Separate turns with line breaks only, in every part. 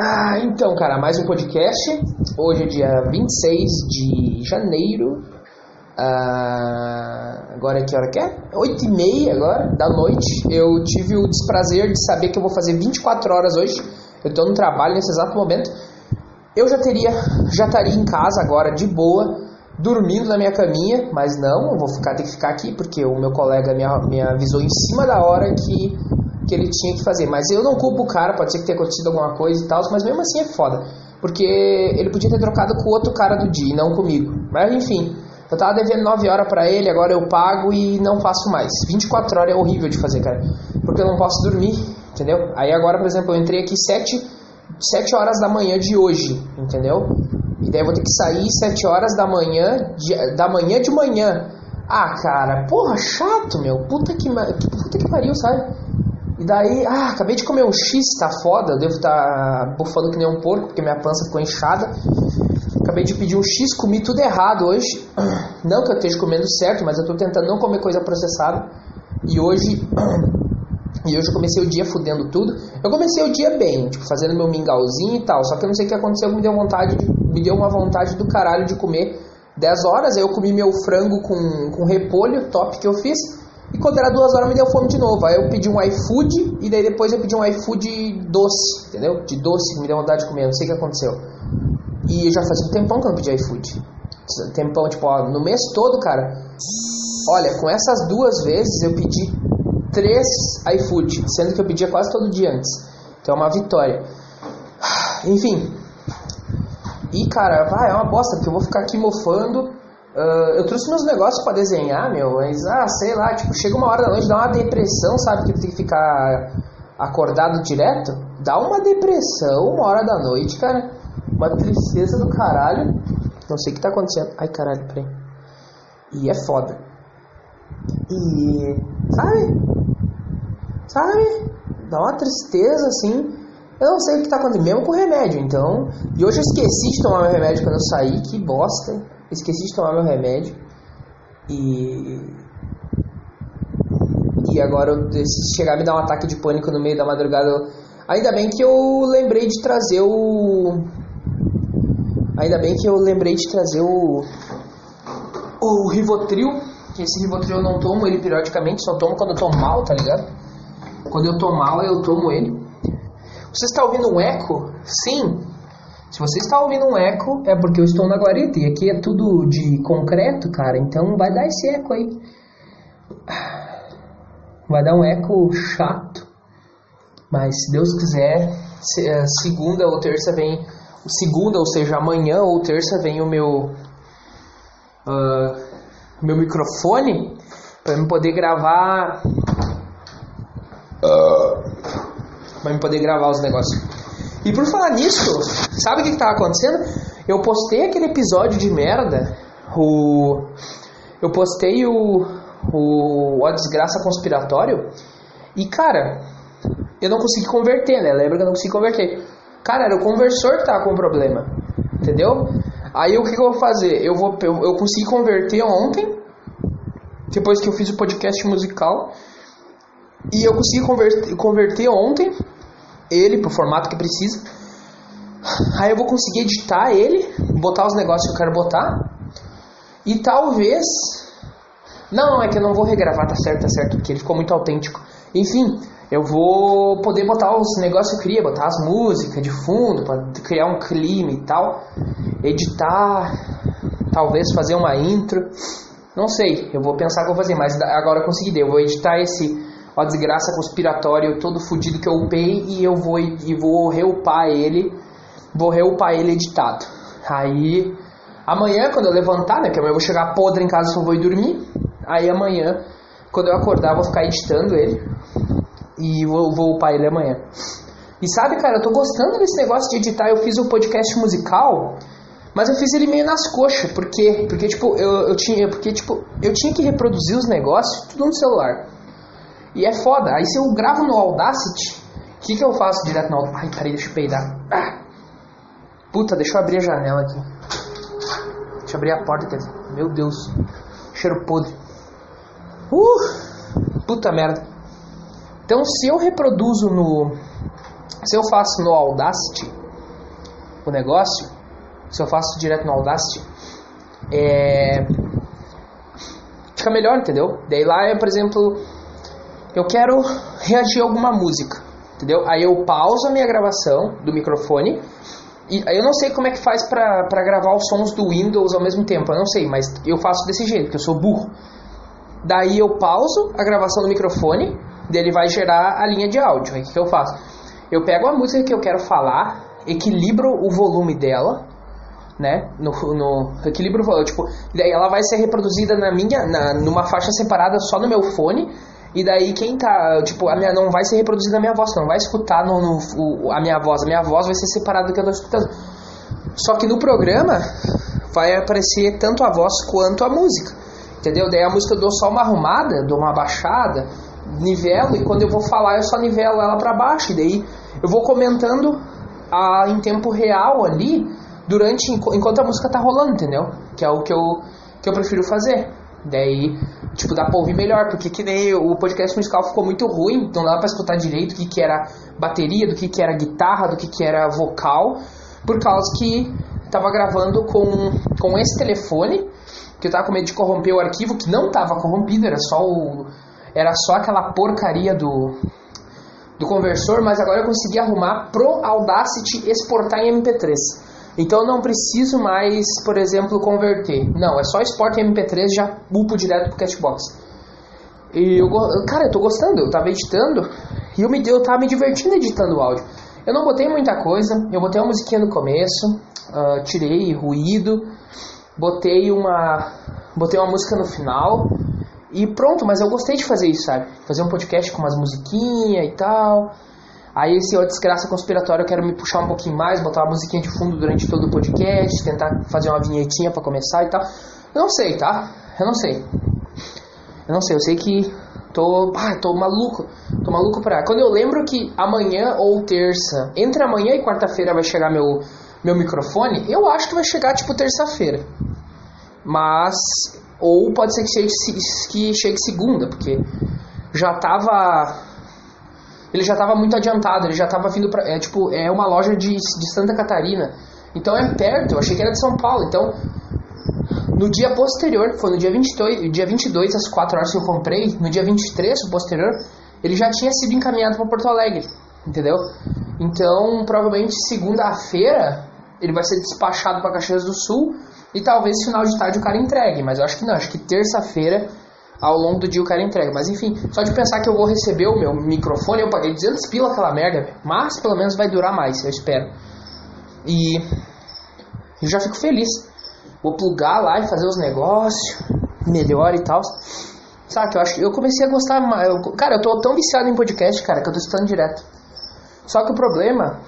Ah, então, cara, mais um podcast. Hoje é dia 26 de janeiro. Ah, agora que hora que é? 8 e meia agora, da noite. Eu tive o desprazer de saber que eu vou fazer 24 horas hoje. Eu tô no trabalho nesse exato momento. Eu já teria, já estaria em casa agora, de boa, dormindo na minha caminha, mas não, eu vou ficar, ter que ficar aqui, porque o meu colega me, me avisou em cima da hora que que ele tinha que fazer. Mas eu não culpo o cara, pode ser que tenha acontecido alguma coisa e tal, mas mesmo assim é foda. Porque ele podia ter trocado com outro cara do dia e não comigo. Mas enfim, eu tava devendo 9 horas para ele, agora eu pago e não faço mais. 24 horas é horrível de fazer, cara. Porque eu não posso dormir, entendeu? Aí agora, por exemplo, eu entrei aqui 7, 7 horas da manhã de hoje, entendeu? E daí eu vou ter que sair 7 horas da manhã, de, da manhã de manhã. Ah, cara, porra, chato, meu. Puta que, puta que pariu, sabe? E daí, ah, acabei de comer um X, tá foda, eu devo estar tá bufando que nem um porco, porque minha pança ficou inchada. Acabei de pedir um X, comi tudo errado hoje. Não que eu esteja comendo certo, mas eu tô tentando não comer coisa processada. E hoje. E hoje eu comecei o dia fudendo tudo. Eu comecei o dia bem, tipo, fazendo meu mingauzinho e tal. Só que eu não sei o que aconteceu, me deu vontade, me deu uma vontade do caralho de comer 10 horas. Aí eu comi meu frango com, com repolho, top que eu fiz. E quando era duas horas me deu fome de novo. Aí eu pedi um iFood e daí depois eu pedi um iFood doce, entendeu? De doce me deu vontade de comer, não sei o que aconteceu. E já fazia um tempão que eu não pedi iFood. Tempão, tipo, ó, no mês todo, cara. Olha, com essas duas vezes eu pedi três iFood, sendo que eu pedia quase todo dia antes. Então é uma vitória. Enfim. E cara, vai, é uma bosta, porque eu vou ficar aqui mofando Uh, eu trouxe meus negócios para desenhar, meu, mas, ah, sei lá, tipo, chega uma hora da noite, dá uma depressão, sabe, que tem que ficar acordado direto. Dá uma depressão uma hora da noite, cara. Uma tristeza do caralho. Não sei o que tá acontecendo. Ai, caralho, peraí. E é foda. E. Sabe? Sabe? Dá uma tristeza assim. Eu não sei o que tá acontecendo, mesmo com remédio, então. E hoje eu esqueci de tomar meu remédio quando eu saí, que bosta esqueci de tomar meu remédio e e agora se chegar a me dar um ataque de pânico no meio da madrugada, eu... ainda bem que eu lembrei de trazer o ainda bem que eu lembrei de trazer o o Rivotril, que esse Rivotril eu não tomo ele periodicamente, só tomo quando eu tô mal, tá ligado? Quando eu tô mal, eu tomo ele. Você está ouvindo um eco? Sim, se você está ouvindo um eco, é porque eu estou na guarita. E aqui é tudo de concreto, cara. Então vai dar esse eco aí. Vai dar um eco chato. Mas se Deus quiser, é, segunda ou terça vem. Segunda, ou seja, amanhã ou terça vem o meu. Uh, meu microfone para eu poder gravar. Uh, para eu poder gravar os negócios. E por falar nisso, sabe o que estava acontecendo? Eu postei aquele episódio de merda, o. Eu postei o. O. A Desgraça Conspiratório. E cara, eu não consegui converter, né? Lembra que eu não consegui converter? Cara, era o conversor que tava com problema. Entendeu? Aí o que, que eu vou fazer? Eu vou eu, eu consegui converter ontem, depois que eu fiz o podcast musical. E eu consegui converter, converter ontem ele pro formato que precisa. Aí eu vou conseguir editar ele, botar os negócios que eu quero botar. E talvez. Não, é que eu não vou regravar, tá certo, tá certo, porque ele ficou muito autêntico. Enfim, eu vou poder botar os negócios que eu queria, botar as músicas de fundo, para criar um clima e tal. Editar, talvez fazer uma intro. Não sei, eu vou pensar o que eu vou fazer, mas agora eu consegui. Eu vou editar esse uma desgraça conspiratória todo fudido que eu upei e eu vou e vou reupar ele, vou reupar ele editado. Aí amanhã quando eu levantar, né, que amanhã eu vou chegar podre em casa só vou ir dormir. Aí amanhã, quando eu acordar, eu vou ficar editando ele e vou, vou upar ele amanhã. E sabe, cara, eu tô gostando desse negócio de editar. Eu fiz o um podcast musical, mas eu fiz ele meio nas coxas, porque porque tipo, eu, eu tinha, porque tipo, eu tinha que reproduzir os negócios tudo no celular. E é foda. Aí se eu gravo no Audacity, o que, que eu faço direto no Audacity? Ai, peraí, deixa eu peidar. Ah. Puta, deixa eu abrir a janela aqui. Deixa eu abrir a porta, quer dizer. Meu Deus. Cheiro podre. Uh! Puta merda. Então se eu reproduzo no. Se eu faço no Audacity, o negócio, se eu faço direto no Audacity, é... fica melhor, entendeu? Daí lá, é, por exemplo, eu quero reagir a alguma música, entendeu? Aí eu pauso a minha gravação do microfone e eu não sei como é que faz pra gravar os sons do Windows ao mesmo tempo, eu não sei, mas eu faço desse jeito, porque eu sou burro. Daí eu pauso a gravação do microfone, daí ele vai gerar a linha de áudio. Aí o que, que eu faço? Eu pego a música que eu quero falar, equilibro o volume dela, né? No, no equilibro, tipo, daí ela vai ser reproduzida na minha, na, numa faixa separada só no meu fone. E daí quem tá, tipo, a minha não vai ser reproduzida a minha voz, não vai escutar no, no o, a minha voz, a minha voz vai ser separada do que eu tô escutando. Só que no programa vai aparecer tanto a voz quanto a música. Entendeu? Daí a música eu dou só uma arrumada, dou uma baixada, nivelo e quando eu vou falar eu só nivelo ela para baixo. E daí eu vou comentando a, em tempo real ali durante enquanto a música tá rolando, entendeu? Que é o que eu, que eu prefiro fazer. Daí, tipo, dá pra ouvir melhor, porque que nem o podcast musical ficou muito ruim, não dava pra escutar direito o que, que era bateria, do que, que era guitarra, do que, que era vocal, por causa que tava gravando com, com esse telefone, que eu tava com medo de corromper o arquivo, que não tava corrompido, era só o. Era só aquela porcaria do, do conversor, mas agora eu consegui arrumar pro Audacity exportar em MP3. Então não preciso mais, por exemplo, converter. Não, é só exporta em MP3 já upo direto pro Cashbox. E eu, cara, eu tô gostando, eu tava editando e eu, me, eu tava me divertindo editando o áudio. Eu não botei muita coisa, eu botei uma musiquinha no começo, uh, tirei ruído, botei uma, botei uma música no final e pronto, mas eu gostei de fazer isso, sabe? Fazer um podcast com umas musiquinhas e tal. Aí esse ó, desgraça conspiratória eu quero me puxar um pouquinho mais, botar uma musiquinha de fundo durante todo o podcast, tentar fazer uma vinhetinha para começar e tal. Eu não sei, tá? Eu não sei. Eu não sei, eu sei que tô, ah, tô maluco. Tô maluco pra. Quando eu lembro que amanhã ou terça, entre amanhã e quarta-feira vai chegar meu meu microfone, eu acho que vai chegar tipo terça-feira. Mas ou pode ser que chegue, que chegue segunda, porque já tava ele já estava muito adiantado, ele já estava vindo para é tipo, é uma loja de, de Santa Catarina. Então é perto, eu achei que era de São Paulo. Então, no dia posterior, foi no dia 22, dia 22 às 4 horas que eu comprei, no dia 23, o posterior, ele já tinha sido encaminhado para Porto Alegre, entendeu? Então, provavelmente segunda-feira ele vai ser despachado para Caxias do Sul e talvez final de tarde o cara entregue, mas eu acho que não, acho que terça-feira ao longo do dia o cara entrega. Mas enfim, só de pensar que eu vou receber o meu microfone, eu paguei 200 pila aquela merda, mas pelo menos vai durar mais, eu espero. E eu já fico feliz. Vou plugar lá e fazer os negócios melhor e tal. Sabe, eu acho eu comecei a gostar mais. Cara, eu tô tão viciado em podcast, cara, que eu tô escutando direto. Só que o problema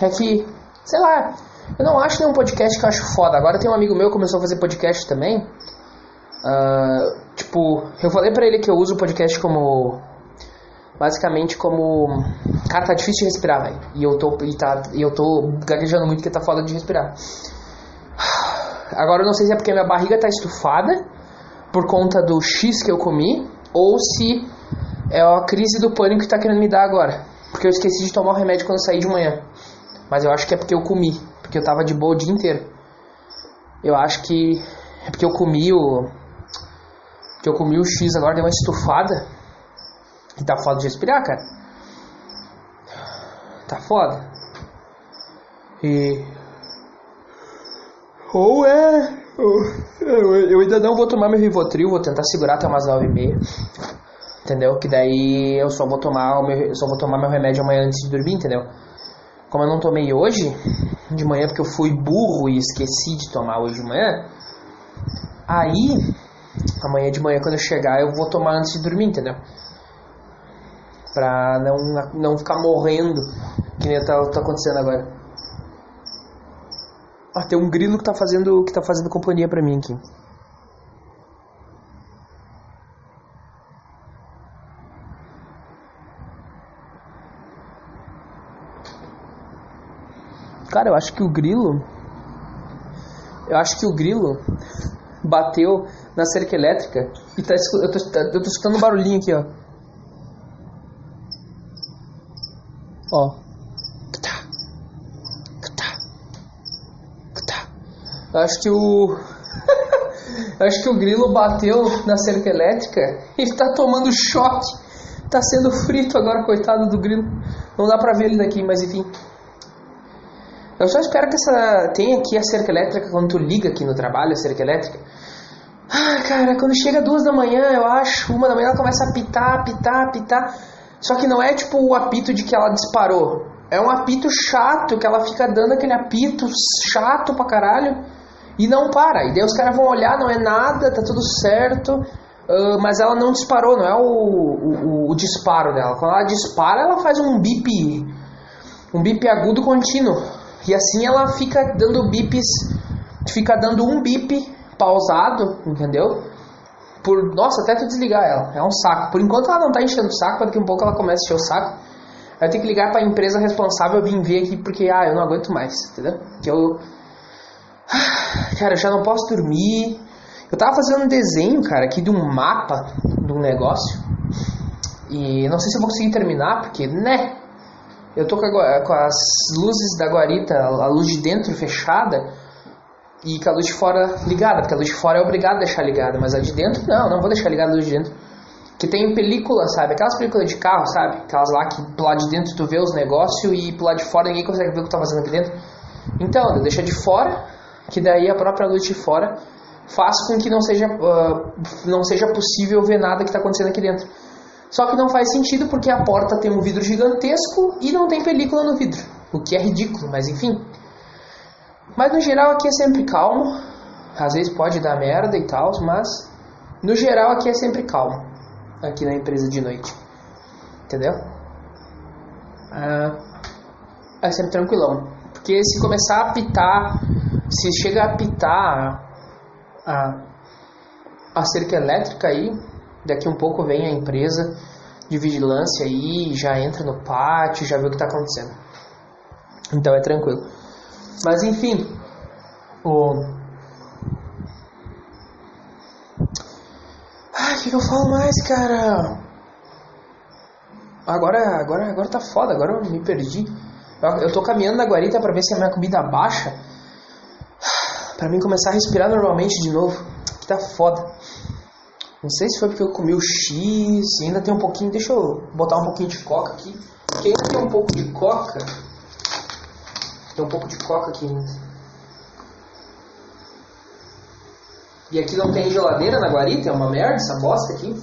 é que, sei lá, eu não acho nenhum podcast que eu acho foda. Agora tem um amigo meu que começou a fazer podcast também. Uh, tipo, eu falei pra ele que eu uso o podcast como. Basicamente como. Cara, tá difícil de respirar, velho. E eu tô. E, tá, e eu tô gaguejando muito porque tá foda de respirar. Agora eu não sei se é porque minha barriga tá estufada por conta do X que eu comi ou se é a crise do pânico que tá querendo me dar agora. Porque eu esqueci de tomar o remédio quando saí de manhã. Mas eu acho que é porque eu comi. Porque eu tava de boa o dia inteiro. Eu acho que é porque eu comi o que eu comi o X agora, deu uma estufada. E tá foda de respirar, cara. Tá foda. E. Ou é. Eu, ainda não vou tomar meu Rivotril, vou tentar segurar até umas 9 e meia. Entendeu? Que daí eu só vou tomar o meu, só vou tomar meu remédio amanhã antes de dormir, entendeu? Como eu não tomei hoje, de manhã, porque eu fui burro e esqueci de tomar hoje de manhã. Aí amanhã de manhã quando eu chegar eu vou tomar antes de dormir, entendeu? Pra não, não ficar morrendo, que nem tá, tá acontecendo agora. Ah, tem um grilo que tá fazendo, que tá fazendo companhia pra mim aqui. Cara, eu acho que o grilo. Eu acho que o grilo bateu na cerca elétrica e tá, eu, tô, eu tô escutando um barulhinho aqui, ó. Ó. Acho que o. Acho que o grilo bateu na cerca elétrica e tá tomando choque. Tá sendo frito agora, coitado do grilo. Não dá pra ver ele daqui, mas enfim. Eu só espero que essa. Tenha aqui a cerca elétrica quando tu liga aqui no trabalho, a cerca elétrica. Ah, cara, quando chega duas da manhã, eu acho, uma da manhã ela começa a apitar, apitar, apitar. Só que não é tipo o apito de que ela disparou. É um apito chato, que ela fica dando aquele apito chato pra caralho e não para. E daí os caras vão olhar, não é nada, tá tudo certo. Uh, mas ela não disparou, não é o, o, o, disparo dela. Quando ela dispara, ela faz um bip, um bip agudo contínuo. E assim ela fica dando bips, fica dando um bip pausado, entendeu? Por, nossa, até tu desligar ela, é um saco. Por enquanto ela não tá enchendo o saco, daqui a um pouco ela começa a encher o saco. Vai ter que ligar para a empresa responsável vir ver aqui porque ah, eu não aguento mais, entendeu? Que eu cara, eu já não posso dormir. Eu tava fazendo um desenho, cara, aqui de um mapa de um negócio. E não sei se eu vou conseguir terminar, porque, né? Eu tô com, a, com as luzes da guarita, a luz de dentro fechada e com a luz de fora ligada, porque a luz de fora é obrigada a deixar ligada, mas a de dentro não, não vou deixar ligada a luz de dentro. Que tem película, sabe? Aquelas películas de carro, sabe? Aquelas lá que lado de dentro tu vê os negócios e lado de fora ninguém consegue ver o que tá fazendo aqui dentro. Então, deixa de fora, que daí a própria luz de fora faz com que não seja, uh, não seja possível ver nada que está acontecendo aqui dentro. Só que não faz sentido porque a porta tem um vidro gigantesco e não tem película no vidro, o que é ridículo, mas enfim. Mas no geral aqui é sempre calmo, às vezes pode dar merda e tal, mas no geral aqui é sempre calmo, aqui na empresa de noite, entendeu? Ah, é sempre tranquilão, porque se começar a apitar se chega a apitar a, a cerca elétrica aí, daqui um pouco vem a empresa de vigilância aí, já entra no pátio, já vê o que está acontecendo. Então é tranquilo. Mas enfim, o. Ai, o que, que eu falo mais, cara? Agora, agora, agora tá foda, agora eu me perdi. Eu, eu tô caminhando na guarita para ver se a minha comida baixa para mim começar a respirar normalmente de novo. Que tá foda. Não sei se foi porque eu comi o X, ainda tem um pouquinho, deixa eu botar um pouquinho de coca aqui. Porque ainda tem um pouco de coca. Tem um pouco de coca aqui ainda. E aqui não tem geladeira na guarita, é uma merda essa bosta aqui.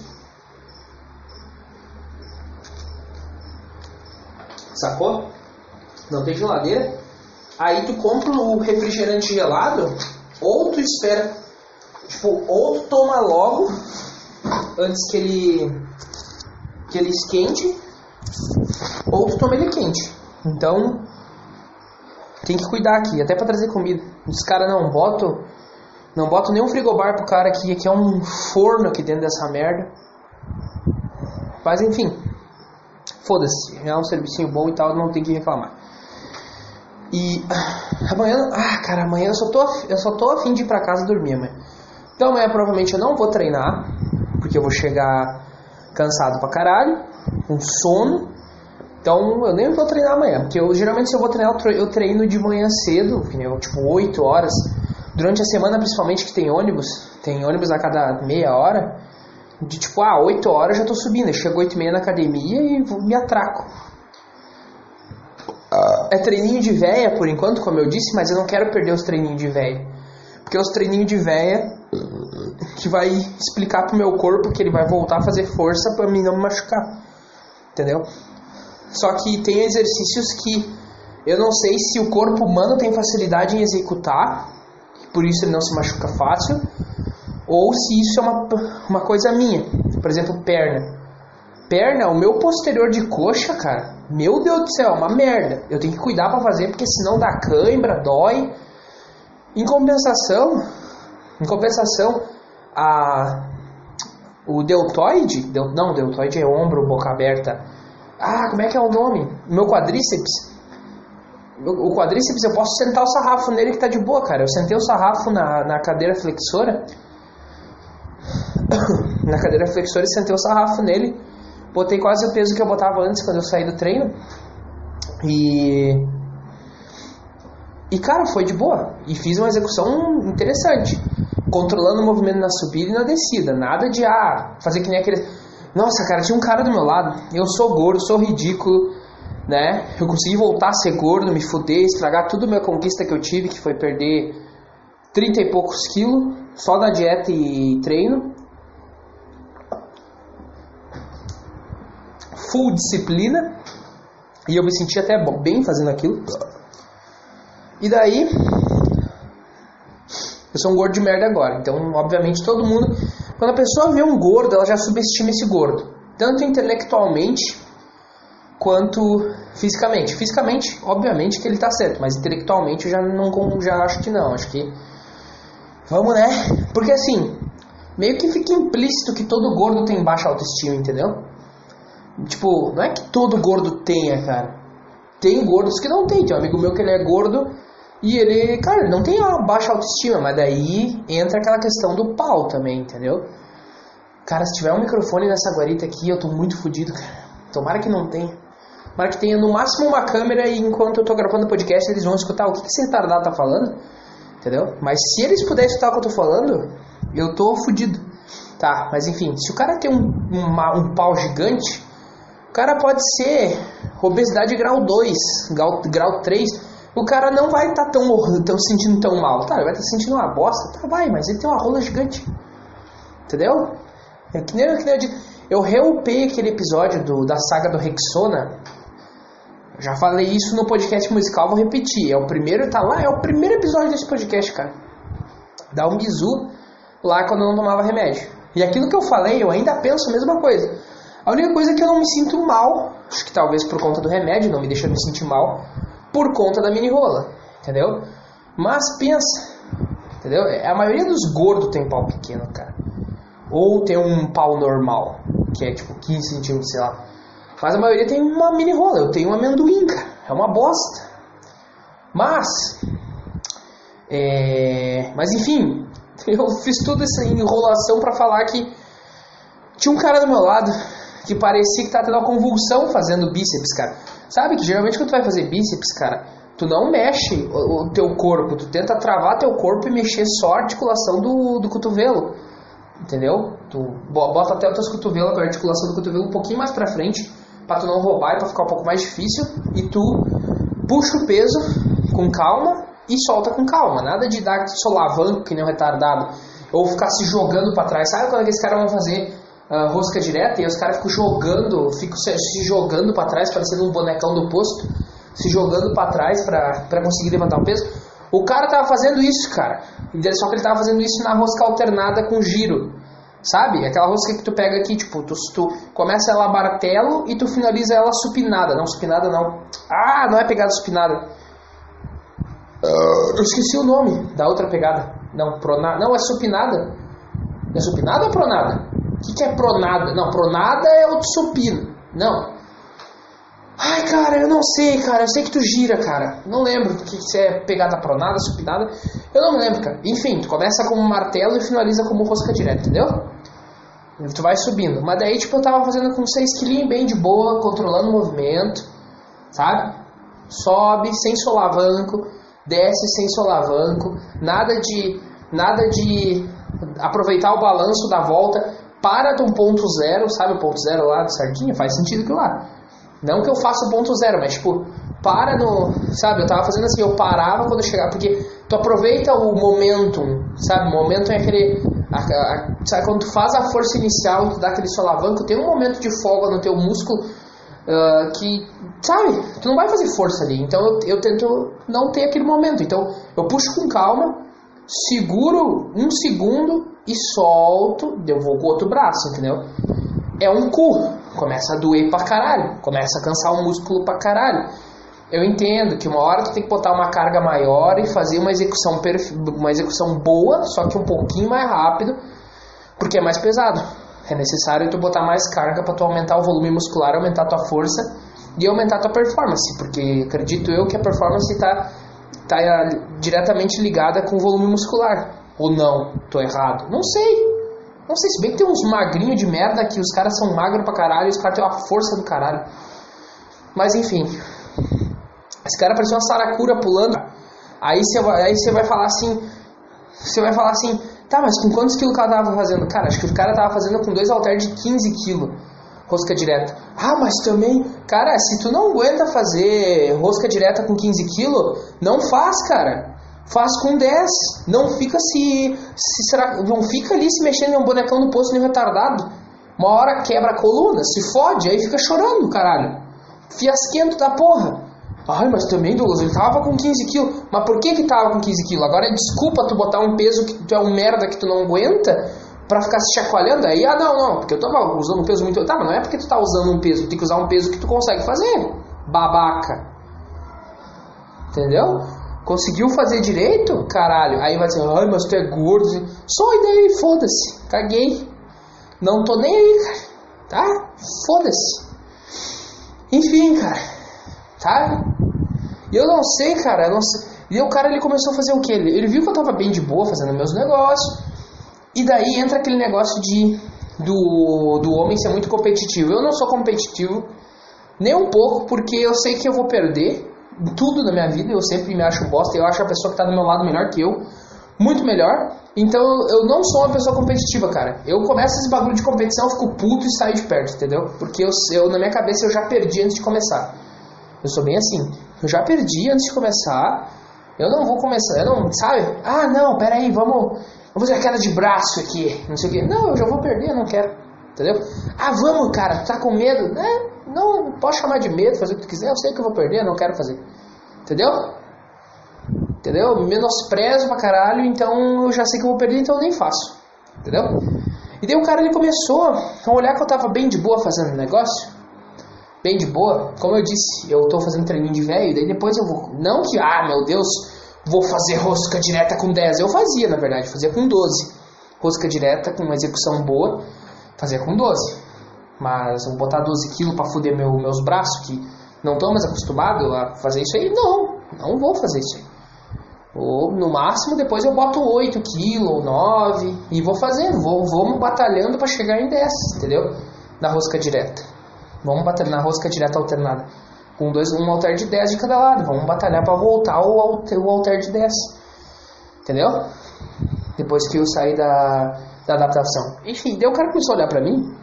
Sacou? Não tem geladeira. Aí tu compra o refrigerante gelado, ou tu espera, tipo, ou tu toma logo antes que ele que ele esquente, ou tu toma ele quente. Então, tem que cuidar aqui, até para trazer comida. Os caras não botam não botam nenhum frigobar pro cara aqui, aqui é um forno aqui dentro dessa merda. Mas enfim, foda-se, é um servicinho bom e tal, não tem que reclamar. E amanhã, ah, cara, amanhã eu só tô, eu só tô afim de ir pra casa dormir amanhã. Então amanhã provavelmente eu não vou treinar, porque eu vou chegar cansado pra caralho, com sono. Então eu nem vou treinar amanhã, porque eu geralmente se eu vou treinar, eu treino de manhã cedo, tipo 8 horas. Durante a semana, principalmente que tem ônibus, tem ônibus a cada meia hora, de tipo, ah, 8 horas eu já tô subindo, eu chego 8 e meia na academia e me atraco. É treininho de véia por enquanto, como eu disse, mas eu não quero perder os treininhos de véia. Porque os treininhos de véia que vai explicar pro meu corpo que ele vai voltar a fazer força para mim não me machucar. Entendeu? Só que tem exercícios que eu não sei se o corpo humano tem facilidade em executar, por isso ele não se machuca fácil, ou se isso é uma, uma coisa minha. Por exemplo, perna. Perna, o meu posterior de coxa, cara, meu Deus do céu, é uma merda. Eu tenho que cuidar para fazer, porque senão dá cãibra, dói. Em compensação, em compensação, a o deltoide, del, não, deltoide é ombro, boca aberta. Ah, como é que é o nome? Meu quadríceps. O quadríceps eu posso sentar o sarrafo nele que tá de boa, cara. Eu sentei o sarrafo na, na cadeira flexora. na cadeira flexora e sentei o sarrafo nele Botei quase o peso que eu botava antes quando eu saí do treino. E. E cara, foi de boa. E fiz uma execução interessante. Controlando o movimento na subida e na descida. Nada de ah, fazer que nem aquele. Nossa, cara, tinha um cara do meu lado. Eu sou gordo, sou ridículo, né? Eu consegui voltar a ser gordo, me fuder, estragar tudo minha conquista que eu tive, que foi perder 30 e poucos quilos, só na dieta e treino. Full disciplina. E eu me senti até bem fazendo aquilo. E daí, eu sou um gordo de merda agora. Então, obviamente, todo mundo. Quando a pessoa vê um gordo, ela já subestima esse gordo. Tanto intelectualmente quanto fisicamente. Fisicamente, obviamente que ele tá certo, mas intelectualmente eu já não já acho que não. Acho que. Vamos, né? Porque assim, meio que fica implícito que todo gordo tem baixa autoestima, entendeu? Tipo, não é que todo gordo tenha, cara. Tem gordos que não tem. Tem um amigo meu que ele é gordo e ele, cara, não tem uma baixa autoestima, mas daí entra aquela questão do pau também, entendeu? Cara, se tiver um microfone nessa guarita aqui, eu tô muito fodido, cara. Tomara que não tenha. Tomara que tenha no máximo uma câmera e enquanto eu tô gravando o podcast eles vão escutar o que esse retardado tá falando, entendeu? Mas se eles puderem escutar o que eu tô falando, eu tô fudido. Tá, mas enfim, se o cara tem um, uma, um pau gigante, o cara pode ser obesidade grau 2, grau, grau 3 o cara não vai estar tá tão, tão sentindo tão mal. Tá, ele vai estar tá sentindo uma bosta. Tá, vai, mas ele tem uma rola gigante. Entendeu? É que nem, que nem eu disse. Eu reupei aquele episódio do, da saga do Rexona. Já falei isso no podcast musical, vou repetir. É o primeiro, tá lá, é o primeiro episódio desse podcast, cara. Dá um bizu lá quando eu não tomava remédio. E aquilo que eu falei, eu ainda penso a mesma coisa. A única coisa é que eu não me sinto mal, acho que talvez por conta do remédio, não me deixa me sentir mal, por conta da mini rola, entendeu? Mas pensa, entendeu? A maioria dos gordos tem pau pequeno, cara. Ou tem um pau normal, que é tipo 15 centímetros, sei lá. Mas a maioria tem uma mini rola. Eu tenho um amendoim, cara. É uma bosta. Mas, é... mas enfim, eu fiz toda essa enrolação para falar que tinha um cara do meu lado que parecia que tá tendo uma convulsão fazendo bíceps, cara. Sabe que geralmente quando tu vai fazer bíceps, cara, tu não mexe o, o teu corpo, tu tenta travar teu corpo e mexer só a articulação do, do cotovelo. Entendeu? Tu bota até os teus cotovelos, a articulação do cotovelo um pouquinho mais pra frente, pra tu não roubar e pra ficar um pouco mais difícil. E tu puxa o peso com calma e solta com calma. Nada de dar solavanco que nem um retardado. Ou ficar se jogando para trás. Sabe quando aqueles caras vão fazer uh, rosca direta e os caras ficam jogando, ficam se, se jogando para trás, parecendo um bonecão do posto, se jogando para trás para conseguir levantar o peso. O cara tava fazendo isso, cara. Só que ele tava fazendo isso na rosca alternada com giro. Sabe? Aquela rosca que tu pega aqui, tipo, tu, tu começa ela martelo e tu finaliza ela supinada. Não, supinada não. Ah, não é pegada supinada. Uh, eu esqueci o nome da outra pegada. Não, pronada. Não, é supinada. É supinada ou pronada? O que, que é pronada? Não, pronada é o supino. Não. Ai, cara, eu não sei, cara. Eu sei que tu gira, cara. Não lembro do que, que é pegada pronada, supinada. Eu não lembro, cara. Enfim, tu começa como martelo e finaliza como rosca direta, entendeu? Tu vai subindo. Mas daí, tipo, eu tava fazendo com 6 quilinhos bem de boa, controlando o movimento, sabe? Sobe sem solavanco, desce sem solavanco, nada de nada de aproveitar o balanço da volta para um ponto zero, sabe o ponto zero lá do sardinha? Faz sentido que lá. Não que eu faça o ponto zero, mas tipo, para no. Sabe, eu tava fazendo assim, eu parava quando eu chegava, porque tu aproveita o momentum, sabe? O momentum é aquele. A, a, sabe, quando tu faz a força inicial, tu dá aquele solavanco, tem um momento de folga no teu músculo uh, que, sabe, tu não vai fazer força ali. Então eu, eu tento não ter aquele momento. Então eu puxo com calma, seguro um segundo e solto, eu vou com o outro braço, entendeu? É um cu, começa a doer pra caralho, começa a cansar o músculo pra caralho. Eu entendo que uma hora tu tem que botar uma carga maior e fazer uma execução, uma execução boa, só que um pouquinho mais rápido, porque é mais pesado. É necessário tu botar mais carga para tu aumentar o volume muscular, aumentar tua força e aumentar tua performance, porque acredito eu que a performance está tá diretamente ligada com o volume muscular. Ou não? Tô errado? Não sei. Não sei, se bem que tem uns magrinhos de merda que os caras são magros pra caralho os caras têm uma força do caralho. Mas enfim. Esse cara parecia uma saracura pulando. Aí você vai, aí você vai falar assim, você vai falar assim, tá, mas com quantos quilos que ela tava fazendo? Cara, acho que o cara tava fazendo com dois halteres de 15 quilos rosca direta. Ah, mas também, cara, se tu não aguenta fazer rosca direta com 15 quilos, não faz, cara. Faz com 10. Não fica se, se será, não fica ali se mexendo em um bonecão no posto nem retardado. Uma hora quebra a coluna, se fode, aí fica chorando, caralho. Fiasquento da porra. Ai, mas também, Douglas, ele tava com 15 quilos. Mas por que que tava com 15 quilos? Agora é desculpa tu botar um peso que tu é um merda que tu não aguenta pra ficar se chacoalhando. Aí, ah, não, não, porque eu tava usando um peso muito... Tá, mas não é porque tu tá usando um peso, tem que usar um peso que tu consegue fazer. Babaca. Entendeu? Conseguiu fazer direito? Caralho. Aí vai dizer, ai, mas tu é gordo. Só e daí, foda-se. Caguei. Não tô nem aí, cara. Tá? Foda-se. Enfim, cara. Tá? E eu não sei, cara. Eu não sei. E o cara ele começou a fazer o quê? Ele, ele viu que eu tava bem de boa fazendo meus negócios. E daí entra aquele negócio de do, do homem ser muito competitivo. Eu não sou competitivo nem um pouco, porque eu sei que eu vou perder tudo na minha vida. Eu sempre me acho bosta. Eu acho a pessoa que tá do meu lado melhor que eu muito melhor. Então eu não sou uma pessoa competitiva, cara. Eu começo esse bagulho de competição, eu fico puto e saio de perto, entendeu? Porque eu, eu, na minha cabeça eu já perdi antes de começar. Eu sou bem assim. Eu já perdi antes de começar. Eu não vou começar, eu não, sabe? Ah, não, peraí, vamos, vamos fazer aquela de braço aqui, não sei o quê. Não, eu já vou perder, não quero. Entendeu? Ah, vamos, cara, tá com medo? Né? Não, pode chamar de medo, fazer o que tu quiser, eu sei que eu vou perder, não quero fazer. Entendeu? Entendeu? Menosprezo pra caralho, então eu já sei que eu vou perder, então eu nem faço. Entendeu? E daí o cara ele começou a olhar que eu tava bem de boa fazendo o negócio bem de boa. Como eu disse, eu tô fazendo treininho de velho, daí depois eu vou. Não que, ah, meu Deus, vou fazer rosca direta com 10. Eu fazia, na verdade, fazia com 12. Rosca direta com uma execução boa, fazia com 12. Mas vou botar 12 quilos pra fuder meu, meus braços, que não estão mais acostumados a fazer isso aí? Não, não vou fazer isso aí. Ou no máximo depois eu boto 8 quilos ou 9 e vou fazendo, vou, vou batalhando para chegar em 10, entendeu? Na rosca direta. Vamos batalhar na rosca direta alternada. Com dois, um alter de 10 de cada lado. Vamos batalhar para voltar o o alter de 10. Entendeu? Depois que eu saí da, da adaptação. Enfim, daí o cara começou a olhar pra mim,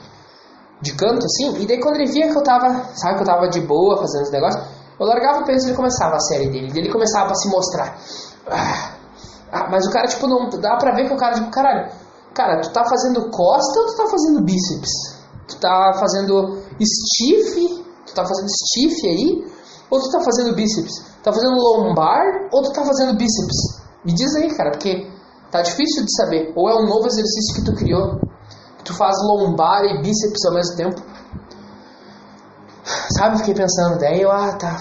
de canto assim, e daí quando ele via que eu tava, sabe, que eu tava de boa fazendo os negócios, eu largava o peso e ele começava a série dele. Ele começava a se mostrar. Ah, ah, mas o cara, tipo, não dá pra ver que o cara, tipo, caralho, cara, tu tá fazendo costa ou tu tá fazendo bíceps? Tu tá fazendo stiff, tá fazendo stiff aí, ou tu tá fazendo bíceps? Tá fazendo lombar ou tu tá fazendo bíceps? Me diz aí, cara, porque tá difícil de saber. Ou é um novo exercício que tu criou, que tu faz lombar e bíceps ao mesmo tempo. Sabe, fiquei pensando, daí eu, ah, tá,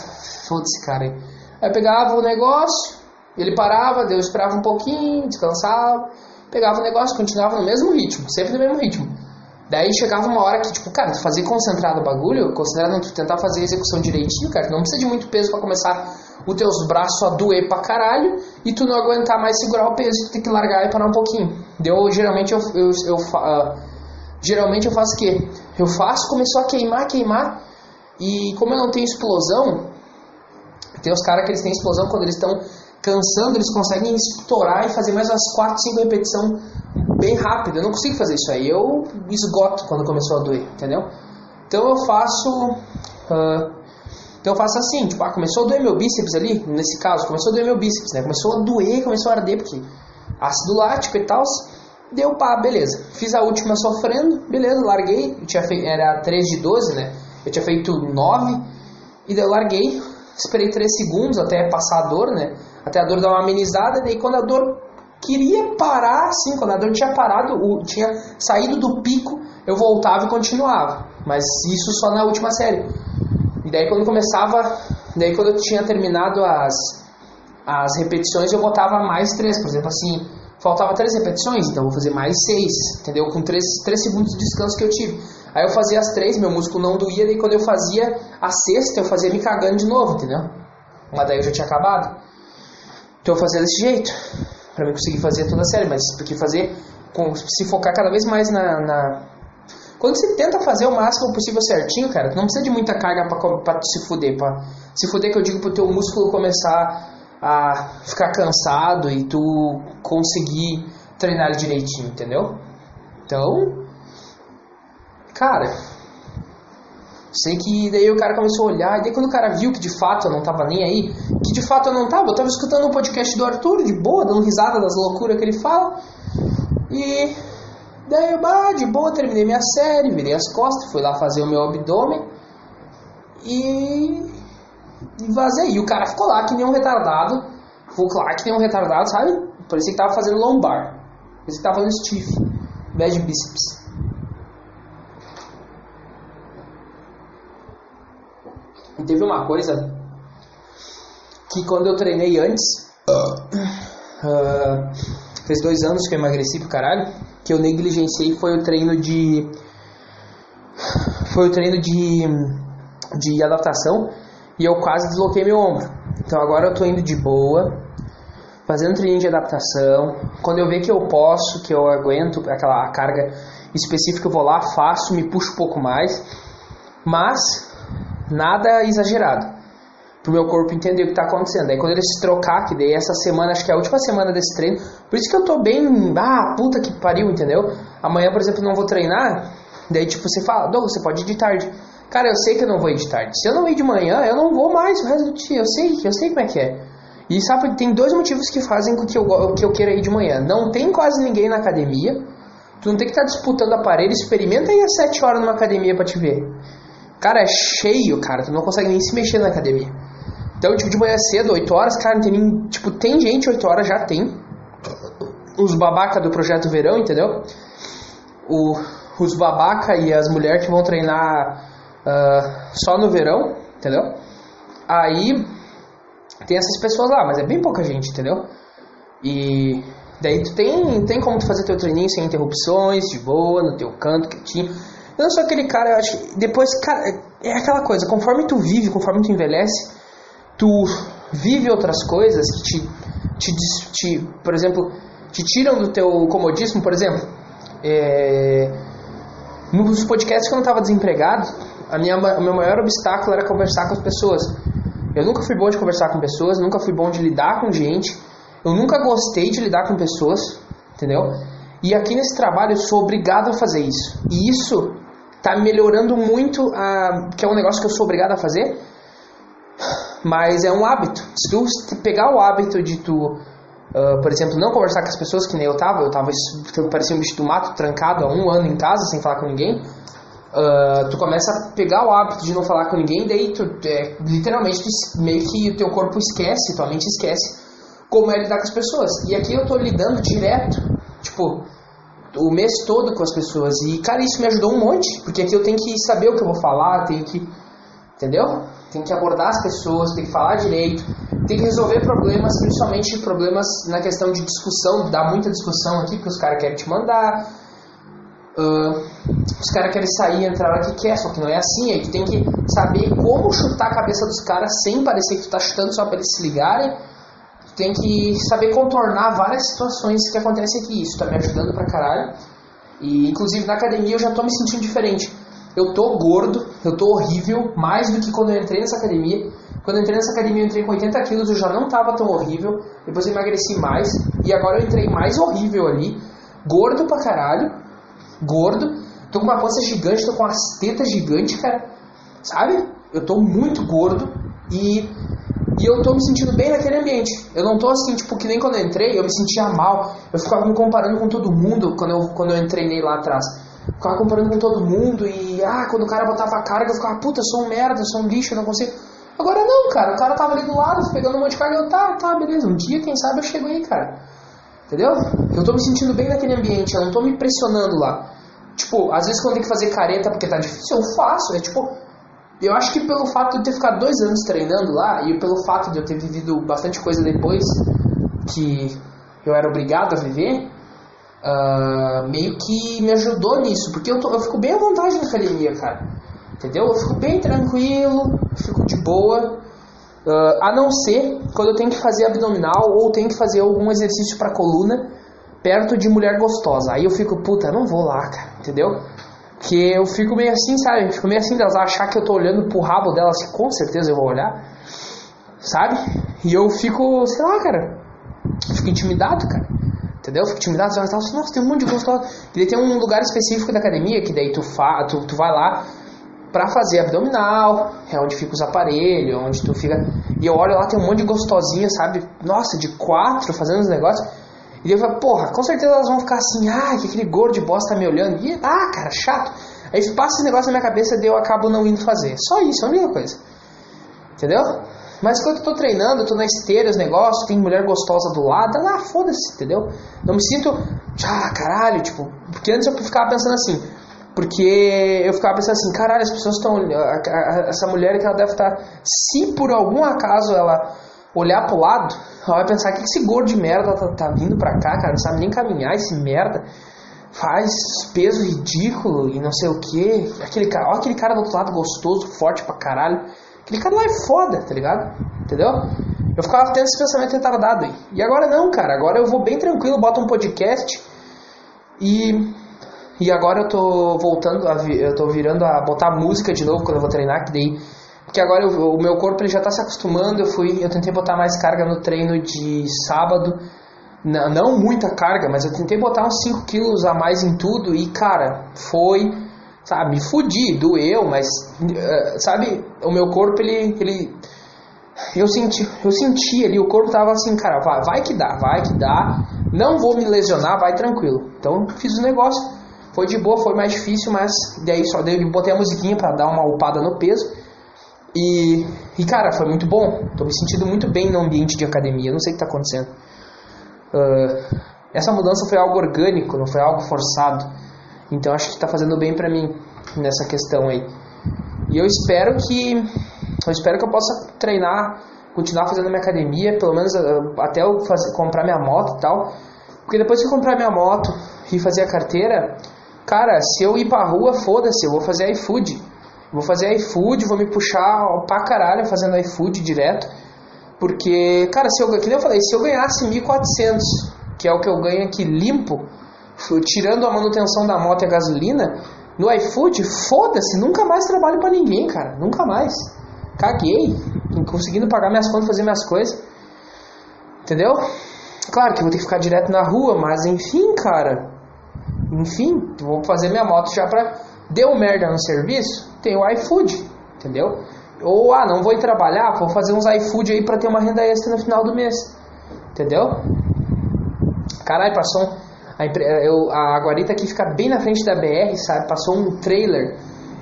foda-se, cara aí. Eu pegava o negócio, ele parava, eu esperava um pouquinho, descansava, pegava o negócio, continuava no mesmo ritmo, sempre no mesmo ritmo. Daí chegava uma hora que, tipo, cara, tu fazer concentrado o bagulho, considerando tu tentar fazer a execução direitinho, cara, tu não precisa de muito peso para começar os teus braços a doer pra caralho e tu não aguentar mais segurar o peso, tu tem que largar e parar um pouquinho. Deu, geralmente eu, eu, eu uh, geralmente eu faço o quê? Eu faço, começou a queimar, queimar, e como eu não tenho explosão, tem os caras que eles têm explosão quando eles estão cansando, eles conseguem estourar e fazer mais umas 4, 5 repetições bem rápido. Eu não consigo fazer isso aí. Eu esgoto quando começou a doer, entendeu? Então eu faço. Uh, então eu faço assim, tipo, ah, começou a doer meu bíceps ali, nesse caso, começou a doer meu bíceps, né? Começou a doer, começou a arder, porque ácido lático e tal. Deu pá, beleza. Fiz a última sofrendo, beleza, larguei. Eu tinha feito, era 3 de 12, né? Eu tinha feito 9, e daí eu larguei. Esperei 3 segundos até passar a dor, né? Até a dor dar uma amenizada, daí quando a dor queria parar, assim, quando a dor tinha parado, tinha saído do pico, eu voltava e continuava. Mas isso só na última série. E daí quando começava, daí quando eu tinha terminado as, as repetições, eu botava mais três, por exemplo, assim, faltava três repetições, então vou fazer mais seis, entendeu? Com três, três segundos de descanso que eu tive. Aí eu fazia as três, meu músculo não doía, daí quando eu fazia a sexta, eu fazia me cagando de novo, entendeu? Mas daí eu já tinha acabado. Então eu fazia desse jeito para mim conseguir fazer toda a série, mas porque fazer com, se focar cada vez mais na, na, quando você tenta fazer o máximo possível certinho, cara, não precisa de muita carga para se fuder, para se fuder que eu digo pro teu músculo começar a ficar cansado e tu conseguir treinar direitinho, entendeu? Então, cara, sei que daí o cara começou a olhar, e daí quando o cara viu que de fato eu não tava nem aí, que de fato eu não tava, eu tava escutando o um podcast do Arthur, de boa, dando risada das loucuras que ele fala, e daí eu, bah, de boa, terminei minha série, virei as costas, fui lá fazer o meu abdômen, e, e vazei, e o cara ficou lá que nem um retardado, ficou lá que nem um retardado, sabe? Parecia que tava fazendo lombar, parecia que tava fazendo stiff, bad bíceps. E teve uma coisa que quando eu treinei antes, uh, fez dois anos que eu emagreci pro caralho, que eu negligenciei foi o treino de. Foi o treino de, de adaptação e eu quase desloquei meu ombro. Então agora eu tô indo de boa, fazendo treininho de adaptação. Quando eu ver que eu posso, que eu aguento aquela carga específica, eu vou lá, faço, me puxo um pouco mais. Mas nada exagerado. Pro meu corpo entender o que tá acontecendo. Aí quando ele se trocar, que daí essa semana, acho que é a última semana desse treino. Por isso que eu tô bem. Ah, puta que pariu, entendeu? Amanhã, por exemplo, não vou treinar. Daí, tipo, você fala, Douglas, você pode ir de tarde. Cara, eu sei que eu não vou ir de tarde. Se eu não ir de manhã, eu não vou mais o resto do dia. Eu sei, eu sei como é que é. E sabe, tem dois motivos que fazem com que eu, que eu queira ir de manhã. Não tem quase ninguém na academia. Tu não tem que estar tá disputando aparelho. Experimenta aí às 7 horas numa academia para te ver. Cara, é cheio, cara. Tu não consegue nem se mexer na academia. Então, tipo, de manhã cedo, 8 horas, cara, não tem nem. Tipo, tem gente 8 horas, já tem. Os babaca do projeto verão, entendeu? O, os babaca e as mulheres que vão treinar uh, só no verão, entendeu? Aí tem essas pessoas lá, mas é bem pouca gente, entendeu? E daí tu tem, tem como tu fazer teu treininho sem interrupções, de boa, no teu canto, quietinho. Não sou aquele cara, eu acho. Depois, cara, é aquela coisa, conforme tu vive, conforme tu envelhece, tu vive outras coisas que te, te, te por exemplo, te tiram do teu comodismo, por exemplo. É, nos podcasts que eu não estava desempregado, a minha, o meu maior obstáculo era conversar com as pessoas. Eu nunca fui bom de conversar com pessoas, nunca fui bom de lidar com gente, eu nunca gostei de lidar com pessoas, entendeu? E aqui nesse trabalho eu sou obrigado a fazer isso. E isso tá melhorando muito, a, que é um negócio que eu sou obrigado a fazer, mas é um hábito. Se tu pegar o hábito de tu, uh, por exemplo, não conversar com as pessoas que nem eu tava, eu tava, eu parecia um bicho do mato, trancado há um ano em casa, sem falar com ninguém, uh, tu começa a pegar o hábito de não falar com ninguém, daí tu, é, literalmente, tu, meio que o teu corpo esquece, tua mente esquece como é lidar com as pessoas. E aqui eu tô lidando direto, tipo, o mês todo com as pessoas. E, cara, isso me ajudou um monte, porque aqui eu tenho que saber o que eu vou falar, tenho que. Entendeu? Tem que abordar as pessoas, tem que falar direito, tem que resolver problemas, principalmente problemas na questão de discussão, dá muita discussão aqui, porque os caras querem te mandar, uh, os caras querem sair entrar lá que quer, só que não é assim, aí tu tem que saber como chutar a cabeça dos caras sem parecer que tu tá chutando só para eles se ligarem, tem que saber contornar várias situações que acontecem aqui. Isso tá me ajudando pra caralho. E inclusive na academia eu já tô me sentindo diferente. Eu tô gordo, eu tô horrível, mais do que quando eu entrei nessa academia. Quando eu entrei nessa academia eu entrei com 80 quilos, eu já não tava tão horrível. Depois eu emagreci mais. E agora eu entrei mais horrível ali. Gordo pra caralho. Gordo. Tô com uma pança gigante, tô com as tetas gigantes, cara. Sabe? Eu tô muito gordo. E e eu tô me sentindo bem naquele ambiente. Eu não tô assim, tipo, que nem quando eu entrei, eu me sentia mal. Eu ficava me comparando com todo mundo quando eu, quando eu treinei lá atrás. Ficava comparando com todo mundo e, ah, quando o cara botava a carga, eu ficava, puta, eu sou um merda, eu sou um lixo, eu não consigo. Agora não, cara, o cara tava ali do lado, pegando um monte de carga, eu, tá, tá, beleza, um dia, quem sabe, eu chego aí, cara. Entendeu? Eu tô me sentindo bem naquele ambiente, eu não tô me pressionando lá. Tipo, às vezes quando tem que fazer careta porque tá difícil, eu faço. É tipo, eu acho que pelo fato de ter ficado dois anos treinando lá e pelo fato de eu ter vivido bastante coisa depois que eu era obrigado a viver, uh, meio que me ajudou nisso, porque eu, tô, eu fico bem à vontade na academia, cara. Entendeu? Eu fico bem tranquilo, fico de boa. Uh, a não ser quando eu tenho que fazer abdominal ou tenho que fazer algum exercício para coluna perto de mulher gostosa. Aí eu fico, puta, não vou lá, cara, entendeu? Que eu fico meio assim, sabe? Fico meio assim delas achar que eu tô olhando pro rabo delas, com certeza eu vou olhar, sabe? E eu fico, sei lá, cara, fico intimidado, cara. Entendeu? Fico intimidado, você fala, nossa, tem um monte de gostosa. E tem um lugar específico da academia que daí tu, fa, tu, tu vai lá pra fazer abdominal, é onde fica os aparelhos, onde tu fica. E eu olho lá, tem um monte de gostosinha, sabe? Nossa, de quatro fazendo os negócios. E eu falo, porra, com certeza elas vão ficar assim, ah, que aquele gordo de bosta tá me olhando. E, ah, cara, chato. Aí passa esse negócio na minha cabeça e eu acabo não indo fazer. Só isso, é a única coisa. Entendeu? Mas quando eu tô treinando, eu tô na esteira, os negócios, tem mulher gostosa do lado, lá, foda-se, entendeu? Não me sinto, ah, caralho, tipo, porque antes eu ficava pensando assim, porque eu ficava pensando assim, caralho, as pessoas estão, essa mulher que ela deve estar, se por algum acaso ela olhar pro lado, ela vai pensar, que esse gordo de merda tá, tá vindo pra cá, cara, não sabe nem caminhar, esse merda, faz peso ridículo e não sei o que, aquele cara, ó aquele cara do outro lado gostoso, forte pra caralho, Aquele cara lá é foda, tá ligado? Entendeu? Eu ficava tendo esse pensamento retardado aí. E agora não, cara. Agora eu vou bem tranquilo, boto um podcast e. E agora eu tô voltando, a, eu tô virando a botar música de novo quando eu vou treinar, que daí. Porque agora eu, o meu corpo ele já tá se acostumando. Eu fui, eu tentei botar mais carga no treino de sábado. Não, não muita carga, mas eu tentei botar uns 5 quilos a mais em tudo e, cara, foi sabe, me fudi, doeu, mas, uh, sabe, o meu corpo, ele, ele, eu senti, eu senti ali, o corpo tava assim, cara, vai, vai que dá, vai que dá, não vou me lesionar, vai tranquilo. Então, fiz o negócio, foi de boa, foi mais difícil, mas daí só daí botei a musiquinha para dar uma upada no peso. E, e, cara, foi muito bom. Tô me sentindo muito bem no ambiente de academia. Não sei o que tá acontecendo. Uh, essa mudança foi algo orgânico, não foi algo forçado. Então acho que está fazendo bem para mim nessa questão aí. E eu espero que eu espero que eu possa treinar, continuar fazendo minha academia, pelo menos ah, até eu fazer, comprar minha moto e tal. Porque depois eu comprar minha moto e fazer a carteira, cara, se eu ir pra rua, foda-se, eu vou fazer iFood. Vou fazer iFood, vou me puxar pra caralho fazendo iFood direto. Porque, cara, se eu, que eu falei, se eu ganhasse 1.400, que é o que eu ganho aqui limpo, tirando a manutenção da moto e a gasolina, no iFood, foda-se, nunca mais trabalho para ninguém, cara. Nunca mais. Caguei. Conseguindo pagar minhas contas, fazer minhas coisas. Entendeu? Claro que vou ter que ficar direto na rua, mas enfim, cara. Enfim, vou fazer minha moto já pra. Deu merda no serviço? Tem o iFood, entendeu? Ou, ah, não vou ir trabalhar, vou fazer uns iFood aí pra ter uma renda extra no final do mês. Entendeu? Caralho, passou um a, eu, a guarita aqui fica bem na frente da BR, sabe? Passou um trailer.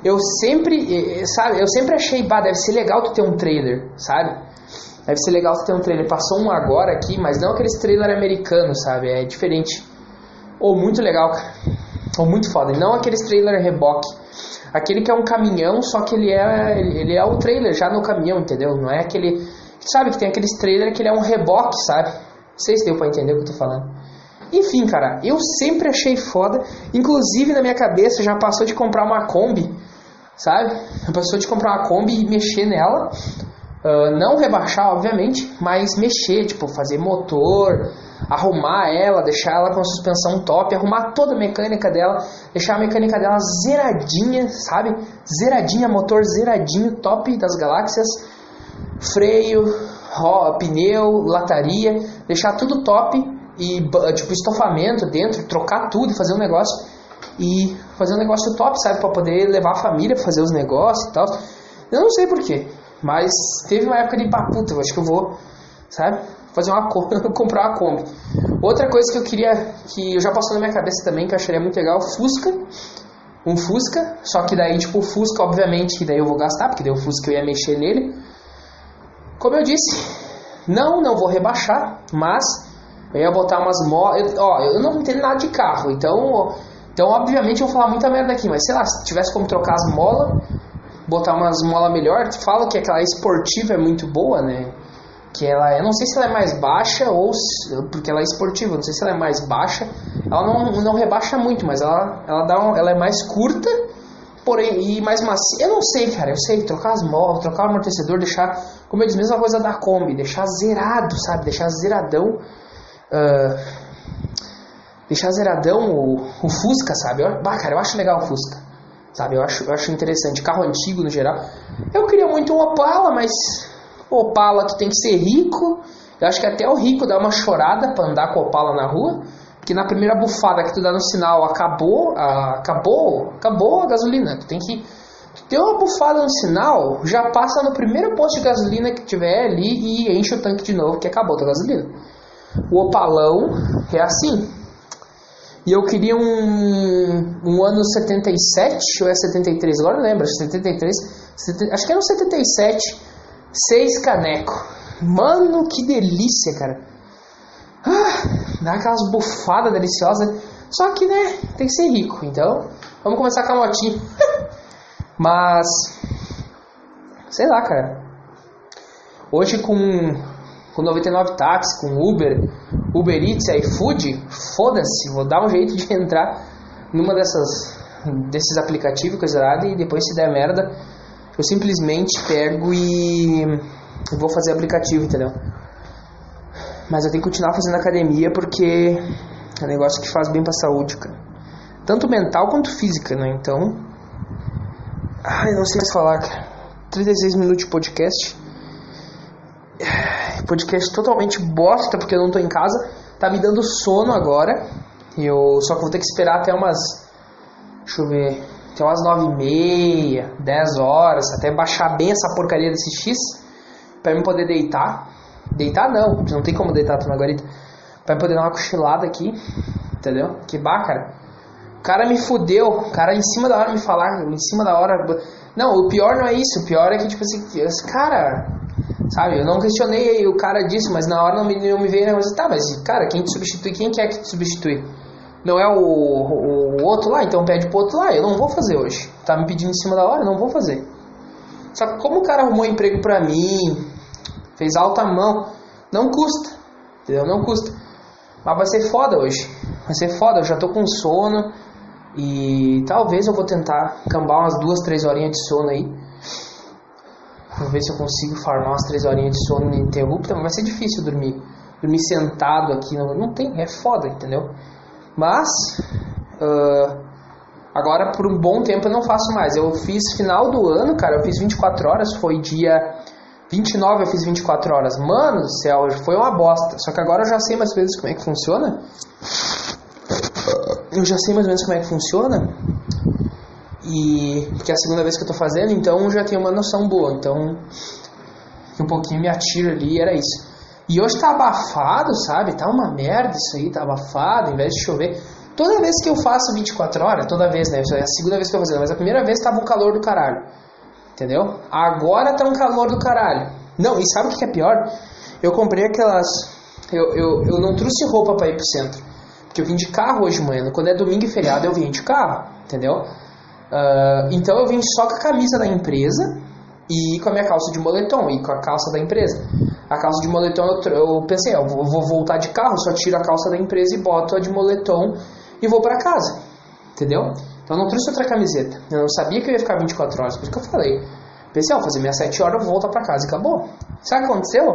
Eu sempre, sabe? Eu sempre achei, bah, deve ser legal tu ter um trailer, sabe? Deve ser legal tu ter um trailer. Passou um agora aqui, mas não aqueles trailer americanos, sabe? É diferente. Ou muito legal, cara. Ou muito foda. Não aqueles trailer reboque. Aquele que é um caminhão, só que ele é, ele é o trailer já no caminhão, entendeu? Não é aquele. Sabe que tem aqueles trailer que ele é um reboque, sabe? Não sei se deu pra entender o que eu tô falando. Enfim, cara, eu sempre achei foda. Inclusive na minha cabeça já passou de comprar uma Kombi, sabe? Já passou de comprar uma Kombi e mexer nela. Uh, não rebaixar, obviamente, mas mexer, tipo, fazer motor, arrumar ela, deixar ela com a suspensão top, arrumar toda a mecânica dela, deixar a mecânica dela zeradinha, sabe? Zeradinha, motor zeradinho, top das galáxias, freio, ó, pneu, lataria, deixar tudo top e tipo estofamento dentro, trocar tudo fazer um negócio e fazer um negócio top, sabe, para poder levar a família fazer os negócios e tal. Eu não sei porquê, mas teve uma época de puta, eu acho que eu vou, sabe, fazer uma comprar uma Kombi. Outra coisa que eu queria que eu já passou na minha cabeça também que eu acharia muito legal, Fusca. Um Fusca, só que daí tipo o Fusca, obviamente, que daí eu vou gastar, porque daí o Fusca eu ia mexer nele. Como eu disse, não, não vou rebaixar, mas eu ia botar umas molas. Ó, eu não entendo nada de carro, então. Então, obviamente, eu vou falar muita merda aqui, mas sei lá, se tivesse como trocar as molas, botar umas molas melhor, fala que aquela esportiva é muito boa, né? Que ela é, não sei se ela é mais baixa ou porque ela é esportiva, não sei se ela é mais baixa. Ela não, não rebaixa muito, mas ela, ela, dá um, ela é mais curta, porém, e mais macia. Eu não sei, cara, eu sei, trocar as molas, trocar o amortecedor, deixar, como eu disse, mesma coisa da Kombi, deixar zerado, sabe? Deixar zeradão uh, deixar zeradão o, o Fusca, sabe? Eu, bah, cara, eu acho legal o Fusca, sabe? Eu acho, eu acho interessante. Carro antigo no geral. Eu queria muito um Opala, mas Opala, tu tem que ser rico. Eu acho que até o rico dá uma chorada pra andar com Opala na rua. Porque na primeira bufada que tu dá no sinal, acabou, acabou, acabou a gasolina. Tu tem que ter uma bufada no sinal, já passa no primeiro posto de gasolina que tiver ali e enche o tanque de novo, que acabou a gasolina. O opalão é assim. E eu queria um, um ano 77 ou é 73, agora não lembro, 73, 70, acho que era um 77, 6 caneco. Mano, que delícia, cara. Ah, dá aquelas bufadas deliciosas. Só que, né, tem que ser rico. Então, vamos começar com a motinha. Mas, sei lá, cara. Hoje com, com 99 táxi, com Uber, Uber Eats, iFood, foda-se, vou dar um jeito de entrar numa dessas desses aplicativos coisa errada e depois se der merda, eu simplesmente pego e vou fazer aplicativo, entendeu? Mas eu tenho que continuar fazendo academia porque é um negócio que faz bem pra saúde, cara. Tanto mental quanto física, né? Então, Ai, não sei mais falar, cara. 36 minutos de podcast. Podcast totalmente bosta porque eu não tô em casa. Tá me dando sono agora. Eu só que vou ter que esperar até umas. Deixa eu ver. Até umas 9 e meia, 10 horas, até baixar bem essa porcaria desse X. Pra eu poder deitar. Deitar não, não tem como deitar na guarita. Pra eu poder dar uma cochilada aqui. Entendeu? Que bacana cara me fudeu, o cara em cima da hora me falar, em cima da hora. Não, o pior não é isso, o pior é que, tipo assim, cara, sabe, eu não questionei o cara disso, mas na hora não me, não me veio negócio, tá, mas, cara, quem te substitui, quem quer que te substitui? Não é o, o, o, outro lá, então pede pro outro lá, eu não vou fazer hoje. Tá me pedindo em cima da hora, não vou fazer. Só que como o cara arrumou emprego pra mim, fez alta mão, não custa, entendeu? Não custa. Mas vai ser foda hoje. Vai ser foda, eu já tô com sono. E talvez eu vou tentar cambar umas duas, três horinhas de sono aí. Vou ver se eu consigo farmar umas três horinhas de sono ininterrupta, mas vai ser difícil dormir. Dormir sentado aqui, não, não tem, é foda, entendeu? Mas, uh, agora por um bom tempo eu não faço mais. Eu fiz final do ano, cara, eu fiz 24 horas, foi dia 29 eu fiz 24 horas. Mano do céu, foi uma bosta. Só que agora eu já sei mais vezes como é que funciona eu já sei mais ou menos como é que funciona. E porque é a segunda vez que eu tô fazendo, então já tenho uma noção boa. Então, um pouquinho me atiro ali, era isso. E hoje tá abafado, sabe? Tá uma merda isso aí, tá abafado, em vez de chover. Toda vez que eu faço 24 horas, toda vez, né? É a segunda vez que eu tô fazendo, mas a primeira vez tava um calor do caralho. Entendeu? Agora tá um calor do caralho. Não, e sabe o que é pior? Eu comprei aquelas. Eu, eu, eu não trouxe roupa para ir pro centro. Porque eu vim de carro hoje de manhã. Quando é domingo e feriado, eu vim de carro, entendeu? Uh, então eu vim só com a camisa da empresa e com a minha calça de moletom e com a calça da empresa. A calça de moletom eu, eu pensei, eu vou, vou, voltar de carro, só tiro a calça da empresa e boto a de moletom e vou para casa, entendeu? Então eu não trouxe outra camiseta. Eu não sabia que eu ia ficar 24 horas, por isso que eu falei. Pensei, ó, fazer minhas 7 horas, eu volto para casa e acabou. Sabe o que aconteceu?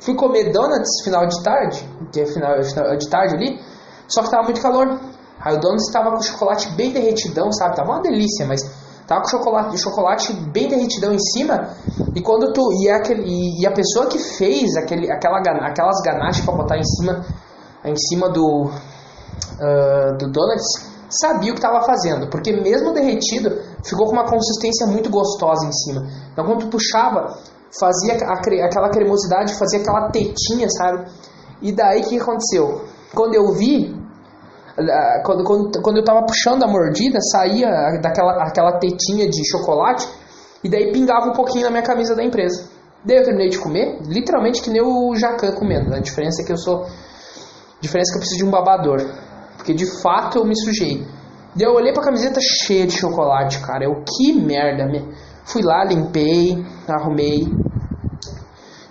Fui comer donuts final de tarde, que é final de tarde ali, só que tava muito calor. Aí o dono estava com o chocolate bem derretidão, sabe? Tava uma delícia, mas tava com chocolate, chocolate bem derretidão em cima. E quando tu e aquele e, a pessoa que fez aquele aquela aquelas ganaches para botar em cima em cima do uh, do donuts sabia o que estava fazendo, porque mesmo derretido ficou com uma consistência muito gostosa em cima. Então quando tu puxava, fazia a, aquela cremosidade, fazia aquela tetinha, sabe? E daí o que aconteceu? Quando eu vi, quando, quando, quando eu tava puxando a mordida, saía daquela aquela tetinha de chocolate e daí pingava um pouquinho na minha camisa da empresa. Daí eu terminei de comer, literalmente que nem o Jacan comendo. A diferença é que eu sou. A diferença é que eu preciso de um babador. Porque de fato eu me sujei. Daí eu olhei pra camiseta cheia de chocolate, cara. Eu, que merda. Fui lá, limpei, arrumei.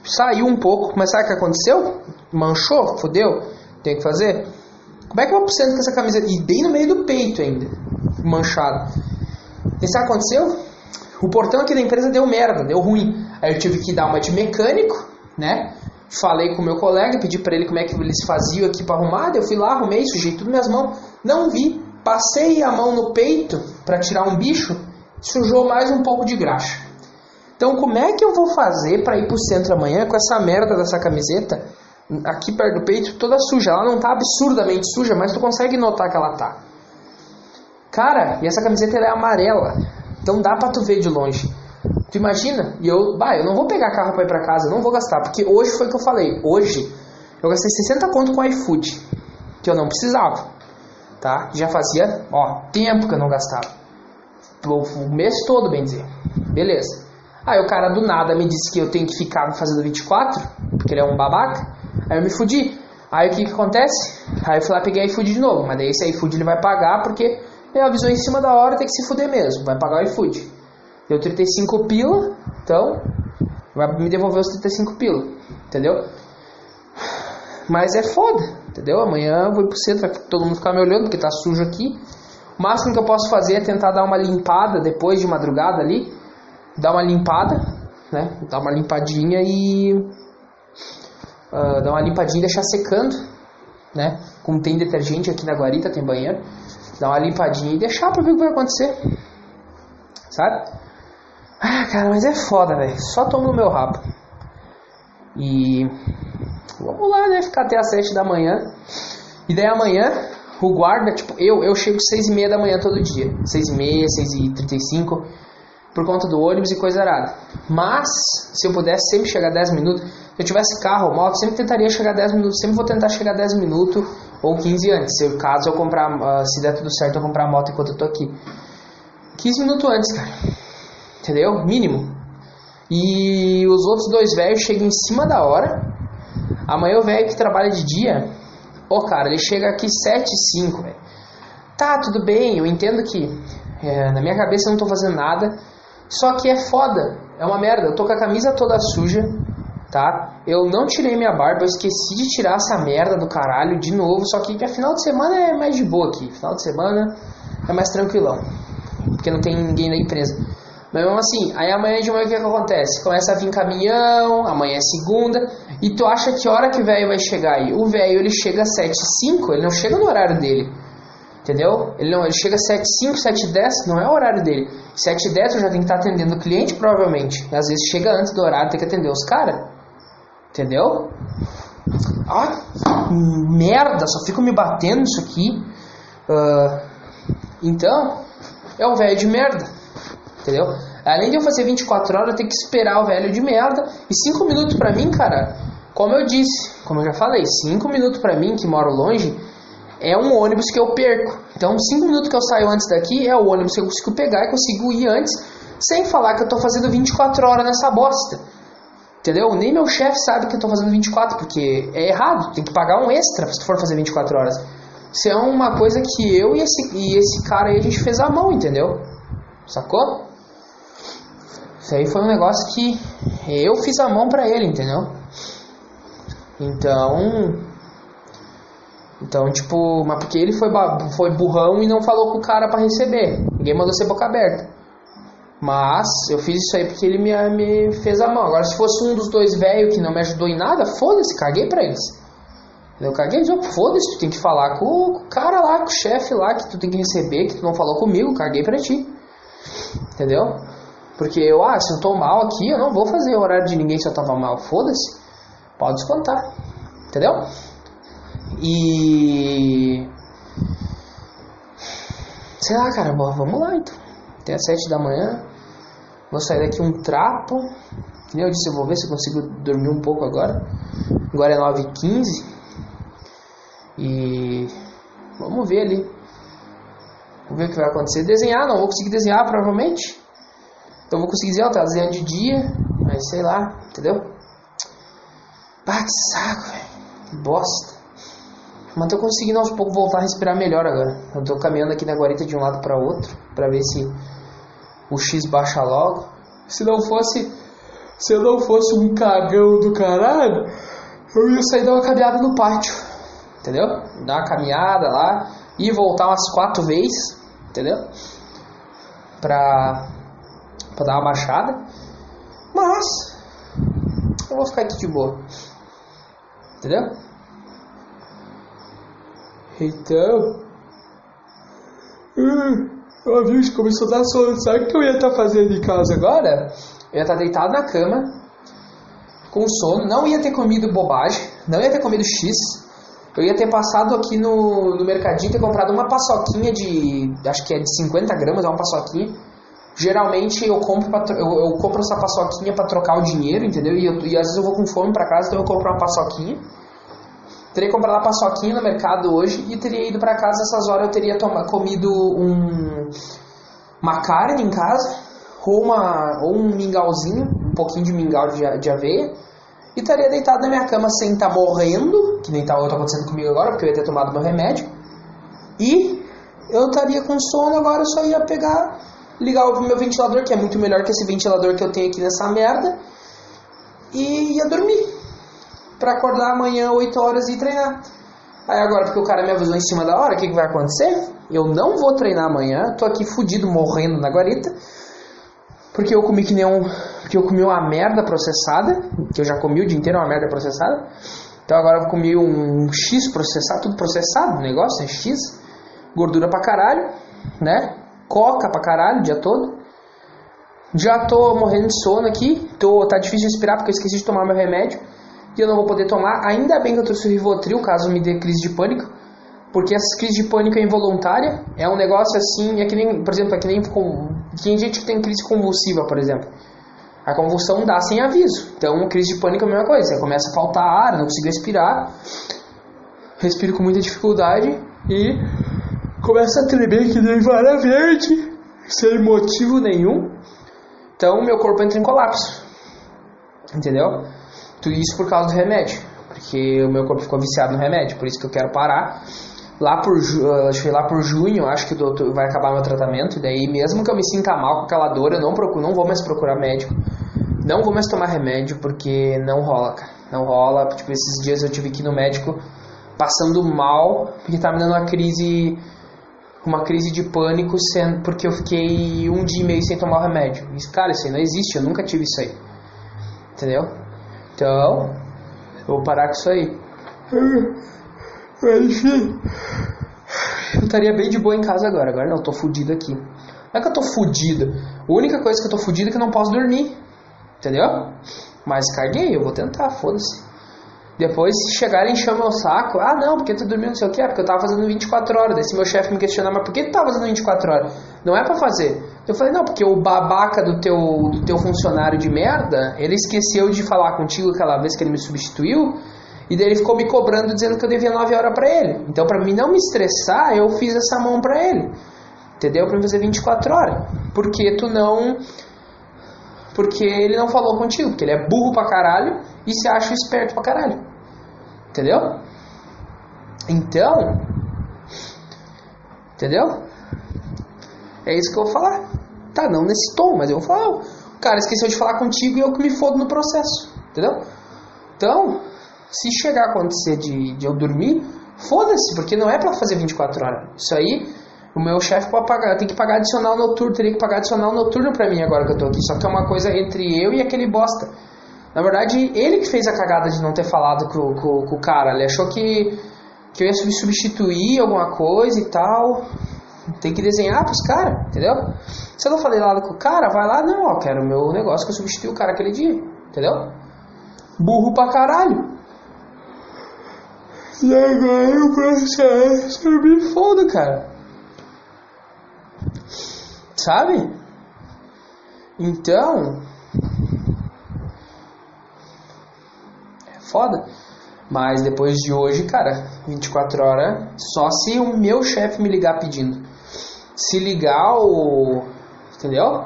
Saiu um pouco, mas sabe o que aconteceu? Manchou, fodeu tem que fazer? Como é que eu pro com essa camiseta? E bem no meio do peito ainda, manchado. E sabe o que aconteceu? O portão aqui da empresa deu merda, deu ruim. Aí eu tive que dar uma de mecânico, né? Falei com o meu colega, pedi para ele como é que eles faziam aqui para arrumar. Eu fui lá, arrumei, sujei tudo minhas mãos. Não vi. Passei a mão no peito para tirar um bicho, sujou mais um pouco de graxa. Então, como é que eu vou fazer para ir pro centro amanhã com essa merda dessa camiseta aqui perto do peito toda suja? Ela não tá absurdamente suja, mas tu consegue notar que ela tá. Cara, e essa camiseta é amarela. Então dá pra tu ver de longe. Tu imagina? E eu, bah, eu não vou pegar carro pra ir pra casa, não vou gastar, porque hoje foi o que eu falei. Hoje eu gastei 60 conto com iFood, que eu não precisava, tá? Já fazia, ó, tempo que eu não gastava. O mês todo, bem dizer. Beleza. Aí o cara do nada me disse que eu tenho que ficar fazendo 24, porque ele é um babaca. Aí eu me fudi. Aí o que que acontece? Aí eu fui lá peguei iFood de novo, mas daí esse iFood ele vai pagar porque ele avisou em cima da hora, tem que se fuder mesmo, vai pagar o iFood. Deu 35 pila, então vai me devolver os 35 pila, entendeu? Mas é foda, entendeu? Amanhã eu vou ir pro centro, todo mundo ficar me olhando porque tá sujo aqui. O máximo que eu posso fazer é tentar dar uma limpada depois de madrugada ali, dar uma limpada, né? Dar uma limpadinha e uh, dar uma limpadinha e deixar secando, né? Como tem detergente aqui na guarita, tem banheiro, dar uma limpadinha e deixar pra ver o que vai acontecer, sabe? Ah, cara, mas é foda, velho. Só tomo no meu rabo. E vamos lá, né? Ficar até as 7 da manhã. E daí amanhã, o guarda, tipo, eu, eu chego 6 e meia da manhã todo dia. 6 e meia, 6 e 35 por conta do ônibus e coisa arada. Mas, se eu pudesse sempre chegar 10 minutos, eu tivesse carro ou moto, sempre tentaria chegar 10 minutos, sempre vou tentar chegar 10 minutos ou 15 antes. Se caso eu comprar, uh, se der tudo certo, eu comprar a moto enquanto eu tô aqui. 15 minutos antes, cara. Entendeu? Mínimo. E os outros dois velhos chegam em cima da hora. Amanhã o velho que trabalha de dia, ó, oh, cara, ele chega aqui 7 e 5, velho. Tá, tudo bem, eu entendo que é, na minha cabeça eu não tô fazendo nada só que é foda, é uma merda. Eu tô com a camisa toda suja, tá? Eu não tirei minha barba, eu esqueci de tirar essa merda do caralho de novo. Só que final de semana é mais de boa aqui. Final de semana é mais tranquilão, porque não tem ninguém na empresa. Mas mesmo assim, aí amanhã de manhã o que, que acontece? Começa a vir caminhão, amanhã é segunda, e tu acha que hora que o velho vai chegar aí? O velho ele chega às 7 h 05 ele não chega no horário dele. Entendeu? Ele, não, ele chega às 7 5 7 10 não é o horário dele. 7 e 10 eu já tenho que estar atendendo o cliente, provavelmente. Às vezes chega antes do horário, tem que atender os caras. Entendeu? Ah, merda, só fico me batendo isso aqui. Uh, então, é o velho de merda. Entendeu? Além de eu fazer 24 horas, eu tenho que esperar o velho de merda. E 5 minutos pra mim, cara, como eu disse, como eu já falei, 5 minutos pra mim, que moro longe, é um ônibus que eu perco. Então, cinco minutos que eu saio antes daqui é o ônibus que eu consigo pegar e consigo ir antes, sem falar que eu estou fazendo 24 horas nessa bosta. Entendeu? Nem meu chefe sabe que eu estou fazendo 24, porque é errado. Tem que pagar um extra se for fazer 24 horas. Isso é uma coisa que eu e esse, e esse cara aí a gente fez à mão, entendeu? Sacou? Isso aí foi um negócio que eu fiz a mão pra ele, entendeu? Então, então, tipo, mas porque ele foi, foi burrão e não falou com o cara para receber. Ninguém mandou ser boca aberta. Mas eu fiz isso aí porque ele me, me fez a mão. Agora, se fosse um dos dois velhos que não me ajudou em nada, foda-se, caguei pra eles. Eu caguei, foda-se, tu tem que falar com, o cara lá, com o chefe lá, que tu tem que receber, que tu não falou comigo, caguei pra ti. Entendeu? Porque eu, ah, se eu tô mal aqui, eu não vou fazer o horário de ninguém se eu tava mal. Foda-se. Pode descontar. Entendeu? E. Sei lá, cara, vamos lá então. Até as 7 da manhã. Vou sair daqui um trapo. Nem eu disse, eu vou ver se eu consigo dormir um pouco agora. Agora é 9h15. E. Vamos ver ali. Vamos ver o que vai acontecer. Desenhar, não vou conseguir desenhar provavelmente. Então vou conseguir desenhar, tá desenhando de dia. Mas sei lá, entendeu? Pá, que saco, velho. Que bosta. Mas tô conseguindo aos poucos voltar a respirar melhor agora. Eu tô caminhando aqui na guarita de um lado para outro para ver se o X baixa logo. Se não fosse se eu não fosse um cagão do caralho, eu ia sair dar uma caminhada no pátio. Entendeu? Dar uma caminhada lá e voltar umas quatro vezes, entendeu? Pra, pra dar uma baixada. Mas eu vou ficar aqui de boa. Entendeu? Então. Hum, Ó, viu? Começou a dar sono. Sabe o que eu ia estar tá fazendo em casa agora? Eu ia estar tá deitado na cama, com sono, não ia ter comido bobagem, não ia ter comido X. Eu ia ter passado aqui no, no mercadinho ter comprado uma paçoquinha de. Acho que é de 50 gramas, é uma paçoquinha. Geralmente eu compro, pra, eu, eu compro essa paçoquinha para trocar o dinheiro, entendeu? E, eu, e às vezes eu vou com fome para casa, então eu compro uma paçoquinha. Teria comprado a paçoquinha no mercado hoje e teria ido para casa essas horas eu teria toma, comido um, uma carne em casa ou, uma, ou um mingauzinho, um pouquinho de mingau de, de aveia e estaria deitado na minha cama sem estar tá morrendo, que nem está tá acontecendo comigo agora, porque eu ia ter tomado meu remédio. E eu estaria com sono agora, eu só ia pegar, ligar o meu ventilador, que é muito melhor que esse ventilador que eu tenho aqui nessa merda, e ia dormir. Pra acordar amanhã 8 horas e treinar. Aí agora, porque o cara me avisou em cima da hora, o que, que vai acontecer? Eu não vou treinar amanhã, tô aqui fudido, morrendo na guarita. Porque eu comi que nem um. Porque eu comi uma merda processada. Que eu já comi o dia inteiro uma merda processada. Então agora eu comi um X processado, tudo processado, o negócio é X. Gordura pra caralho, né? Coca pra caralho o dia todo. Já tô morrendo de sono aqui. Tô, tá difícil respirar porque eu esqueci de tomar meu remédio. E eu não vou poder tomar. Ainda bem que eu trouxe o Rivotril, caso me dê crise de pânico. Porque essa crise de pânico é involuntária. É um negócio assim, é que nem, por exemplo, é que nem com, tem gente que tem crise convulsiva, por exemplo. A convulsão dá sem aviso. Então, crise de pânico é a mesma coisa. Você começa a faltar ar, não consigo respirar. Respiro com muita dificuldade e começa a tremer que nem vara verde, sem motivo nenhum. Então, meu corpo entra em colapso. Entendeu? Tudo isso por causa do remédio. Porque o meu corpo ficou viciado no remédio. Por isso que eu quero parar lá por, uh, acho que lá por junho, acho que doutor, vai acabar meu tratamento. E daí, mesmo que eu me sinta mal com aquela dor, eu não, procuro, não vou mais procurar médico. Não vou mais tomar remédio porque não rola, cara. Não rola. Tipo, esses dias eu tive que ir no médico passando mal porque tá me dando uma crise uma crise de pânico sendo, porque eu fiquei um dia e meio sem tomar o remédio. Isso, cara, isso aí não existe, eu nunca tive isso aí. Entendeu? Então, eu vou parar com isso aí. Enfim. Eu estaria bem de boa em casa agora. Agora não, eu tô fudido aqui. Não é que eu tô fudido. A única coisa que eu tô fudido é que eu não posso dormir. Entendeu? Mas carguei, eu vou tentar, foda-se. Depois, se chegarem e chamam o saco, ah não, porque tu dormiu não sei o que, é porque eu tava fazendo 24 horas. Daí se meu chefe me questionar, mas por que tu tava fazendo 24 horas? Não é pra fazer. Eu falei, não, porque o babaca do teu, do teu funcionário de merda, ele esqueceu de falar contigo aquela vez que ele me substituiu e daí ele ficou me cobrando dizendo que eu devia 9 horas para ele. Então, para mim não me estressar, eu fiz essa mão para ele. Entendeu? Para fazer 24 horas. Porque tu não. Porque ele não falou contigo. Porque ele é burro pra caralho e se acha esperto pra caralho. Entendeu? Então. Entendeu? É isso que eu vou falar. Tá, não nesse tom, mas eu vou falar. O cara esqueceu de falar contigo e eu que me fodo no processo. Entendeu? Então, se chegar a acontecer de, de eu dormir, foda-se, porque não é para fazer 24 horas. Isso aí, o meu chefe pode pagar, tem que pagar adicional noturno, teria que pagar adicional noturno pra mim agora que eu tô aqui. Só que é uma coisa entre eu e aquele bosta. Na verdade, ele que fez a cagada de não ter falado com, com, com o cara. Ele achou que, que eu ia substituir alguma coisa e tal. Tem que desenhar pros caras, entendeu? Se eu não falei nada com o cara, vai lá, não, ó, quero o meu negócio que eu substituí o cara aquele dia, entendeu? Burro pra caralho. E agora o processo me foda, cara. Sabe? Então. Foda. Mas depois de hoje, cara, 24 horas, só se o meu chefe me ligar pedindo. Se ligar o. Entendeu?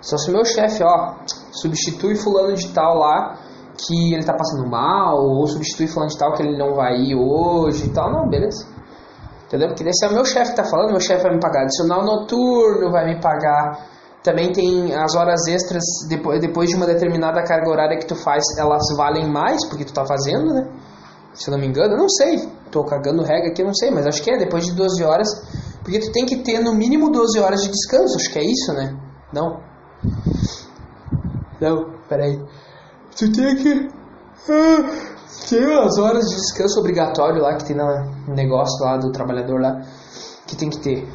Só se o meu chefe, ó, substitui fulano de tal lá que ele tá passando mal, ou substitui falando de tal que ele não vai ir hoje e tal. Não, beleza. Entendeu? Porque esse é o meu chefe que tá falando, meu chefe vai me pagar adicional noturno, vai me pagar. Também tem as horas extras, depois, depois de uma determinada carga horária que tu faz, elas valem mais porque tu tá fazendo, né? Se eu não me engano, eu não sei. Tô cagando regra aqui, eu não sei, mas acho que é depois de 12 horas. Porque tu tem que ter no mínimo 12 horas de descanso, acho que é isso, né? Não. Não, peraí. Tu tem que. Ah, tem umas horas de descanso obrigatório lá que tem no negócio lá do trabalhador lá que tem que ter.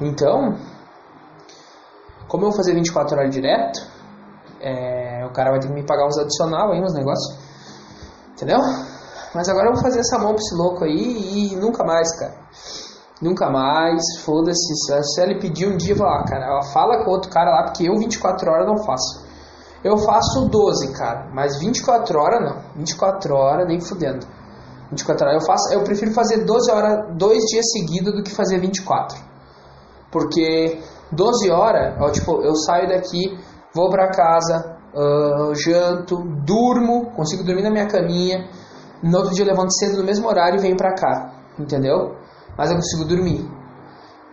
Então, como eu vou fazer 24 horas direto, é, o cara vai ter que me pagar uns adicional aí, uns negócios. Entendeu? Mas agora eu vou fazer essa mão pra esse louco aí e nunca mais, cara. Nunca mais, foda-se. Se ele pedir um dia, lá, cara, fala com outro cara lá, porque eu 24 horas não faço. Eu faço 12, cara, mas 24 horas não. 24 horas nem fudendo. 24 horas eu faço, eu prefiro fazer 12 horas, dois dias seguidos do que fazer 24. Porque 12 horas, ó, tipo, eu saio daqui, vou pra casa, uh, janto, durmo, consigo dormir na minha caminha. No outro dia eu levanto cedo no mesmo horário e venho pra cá, entendeu? Mas eu consigo dormir.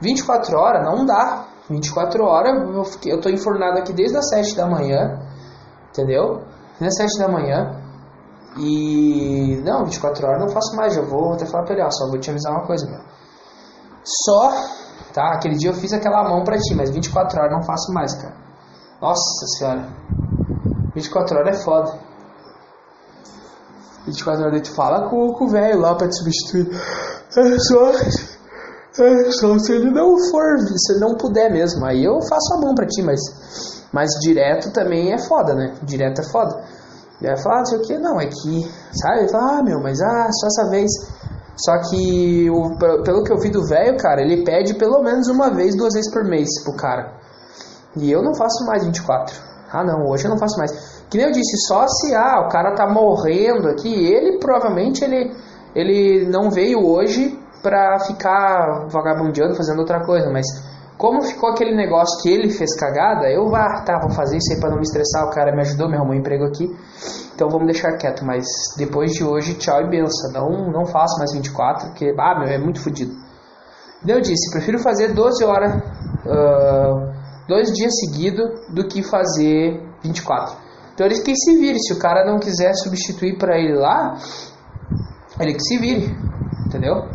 24 horas não dá. 24 horas eu, fiquei, eu tô enfornado aqui desde as 7 da manhã, entendeu? Desde as 7 da manhã. E não, 24 horas não faço mais, eu vou até falar pra ele, ó, só vou te avisar uma coisa, meu. Só, tá? Aquele dia eu fiz aquela mão pra ti, mas 24 horas não faço mais, cara. Nossa senhora. 24 horas é foda. 24 horas tu fala com, com o velho lá pra te substituir. É só, é só se ele não for, se ele não puder mesmo. Aí eu faço a mão pra ti, mas, mas direto também é foda, né? Direto é foda. E aí fala, ah, não sei o que, não, é que, sabe? Ele fala, ah, meu, mas ah, só essa vez. Só que, o, pelo que eu vi do velho, cara, ele pede pelo menos uma vez, duas vezes por mês pro cara. E eu não faço mais 24. Ah, não, hoje eu não faço mais. Que nem eu disse, só se, ah, o cara tá morrendo aqui, ele provavelmente, ele, ele não veio hoje pra ficar vagabundeando, fazendo outra coisa, mas como ficou aquele negócio que ele fez cagada, eu, ah, tá, vou fazer isso aí pra não me estressar, o cara me ajudou, me arrumou um emprego aqui, então vamos deixar quieto, mas depois de hoje, tchau e benção, não, não faço mais 24, porque, ah, meu, é muito fodido. Eu disse, prefiro fazer 12 horas, uh, dois dias seguidos, do que fazer 24. Então ele que se vire, se o cara não quiser substituir para ele lá, ele que se vire, entendeu?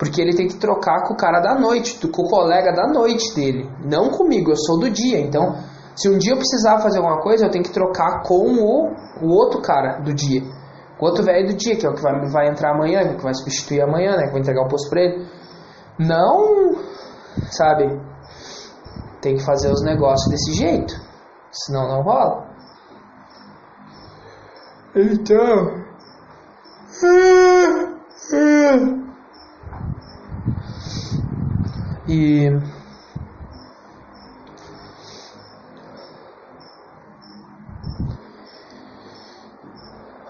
Porque ele tem que trocar com o cara da noite, com o colega da noite dele. Não comigo, eu sou do dia. Então, se um dia eu precisar fazer alguma coisa, eu tenho que trocar com o, o outro cara do dia. O outro velho do dia, que é o que vai, vai entrar amanhã, que vai substituir amanhã, né? Que vai entregar o posto pra ele. Não, sabe? Tem que fazer os negócios desse jeito. Senão não rola. Então. E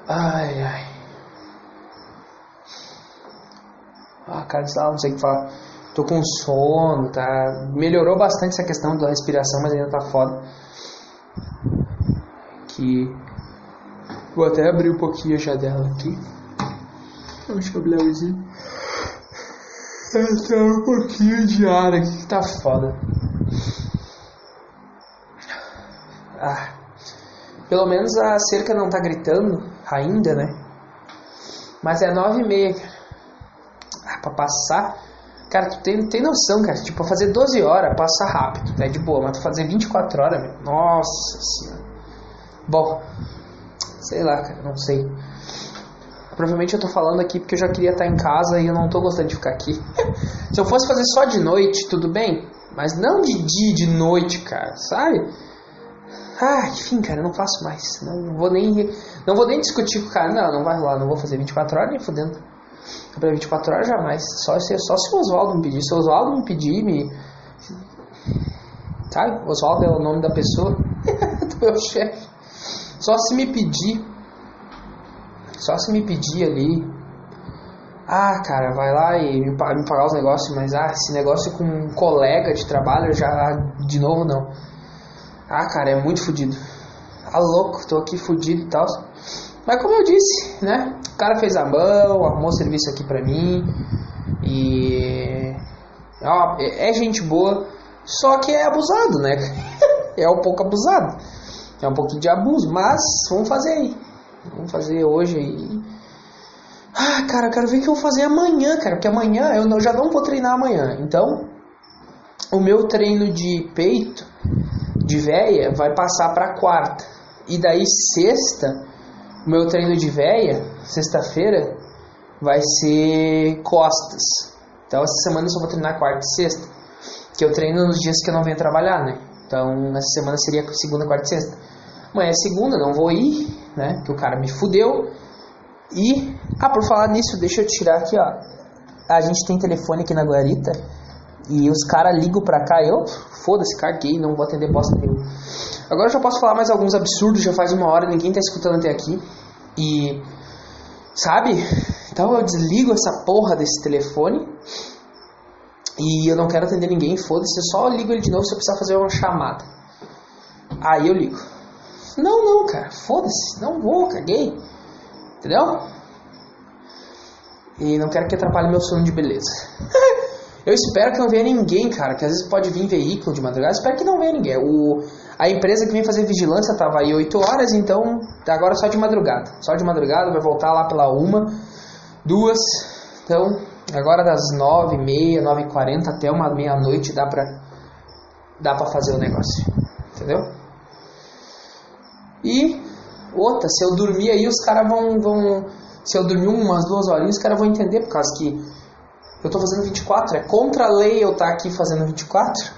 ai ai. Ah cara não sei o que falar. Tô com sono tá? Melhorou bastante essa questão da respiração mas ainda tá foda. Que vou até abrir um pouquinho a janela aqui. Acho que o É um pouquinho de ar aqui que tá foda. Ah, pelo menos a cerca não tá gritando ainda, né? Mas é nove e meia, cara. Ah, pra passar... Cara, tu tem, tem noção, cara. Tipo, fazer 12 horas passa rápido, né? De boa. Mas tu fazer 24 horas, meu. Nossa senhora. Bom, sei lá, cara. Não sei. Provavelmente eu tô falando aqui porque eu já queria estar em casa e eu não tô gostando de ficar aqui. Se eu fosse fazer só de noite, tudo bem. Mas não de dia de noite, cara, sabe? Ah, enfim, cara, eu não faço mais. Não vou nem, não vou nem discutir com o cara. Não, não vai rolar, não vou fazer 24 horas nem fodendo. Pra 24 horas jamais. Só se, só se o Oswaldo me pedir. Se o Oswaldo me pedir, me. Sabe? Oswaldo é o nome da pessoa. do meu chefe. Só se me pedir só se me pedir ali, ah, cara, vai lá e me, pagar os negócios, mas ah, esse negócio com um colega de trabalho já de novo não. Ah, cara, é muito fodido. Tá louco, tô aqui fudido e tal. Mas como eu disse, né? O cara fez a mão, arrumou serviço aqui pra mim. E. Ó, é, é gente boa, só que é abusado, né? é um pouco abusado. É um pouquinho de abuso, mas vamos fazer aí. Vamos fazer hoje aí. Ah, cara, eu quero ver o que eu vou fazer amanhã, cara. Porque amanhã eu já não vou treinar amanhã. Então, o meu treino de peito, de véia, vai passar para quarta. E daí, sexta, o meu treino de véia, sexta-feira, vai ser costas. Então, essa semana eu só vou treinar quarta e sexta. que eu treino nos dias que eu não venho trabalhar, né? Então, essa semana seria segunda, quarta e sexta. Amanhã é segunda, não vou ir, né? Que o cara me fudeu. E, ah, por falar nisso, deixa eu tirar aqui, ó. A gente tem telefone aqui na Guarita e os caras ligam pra cá. Eu, foda-se, caguei, não vou atender bosta nenhuma. Agora eu já posso falar mais alguns absurdos, já faz uma hora, ninguém tá escutando até aqui. E, sabe? Então eu desligo essa porra desse telefone e eu não quero atender ninguém, foda-se, eu só ligo ele de novo se eu precisar fazer uma chamada. Aí eu ligo. Não, não, cara, foda-se, não vou, caguei. Entendeu? E não quero que atrapalhe meu sono de beleza. eu espero que não venha ninguém, cara, que às vezes pode vir veículo de madrugada, espero que não venha ninguém. O, a empresa que vem fazer vigilância tava aí 8 horas, então agora só de madrugada. Só de madrugada, vai voltar lá pela uma, duas. Então, Agora das 9h30, 9h40 até uma meia-noite dá pra, dá pra fazer o negócio. Entendeu? E outra, se eu dormir aí, os caras vão, vão. Se eu dormir umas duas horinhas, os caras vão entender, por causa que eu tô fazendo 24. É contra a lei eu estar tá aqui fazendo 24.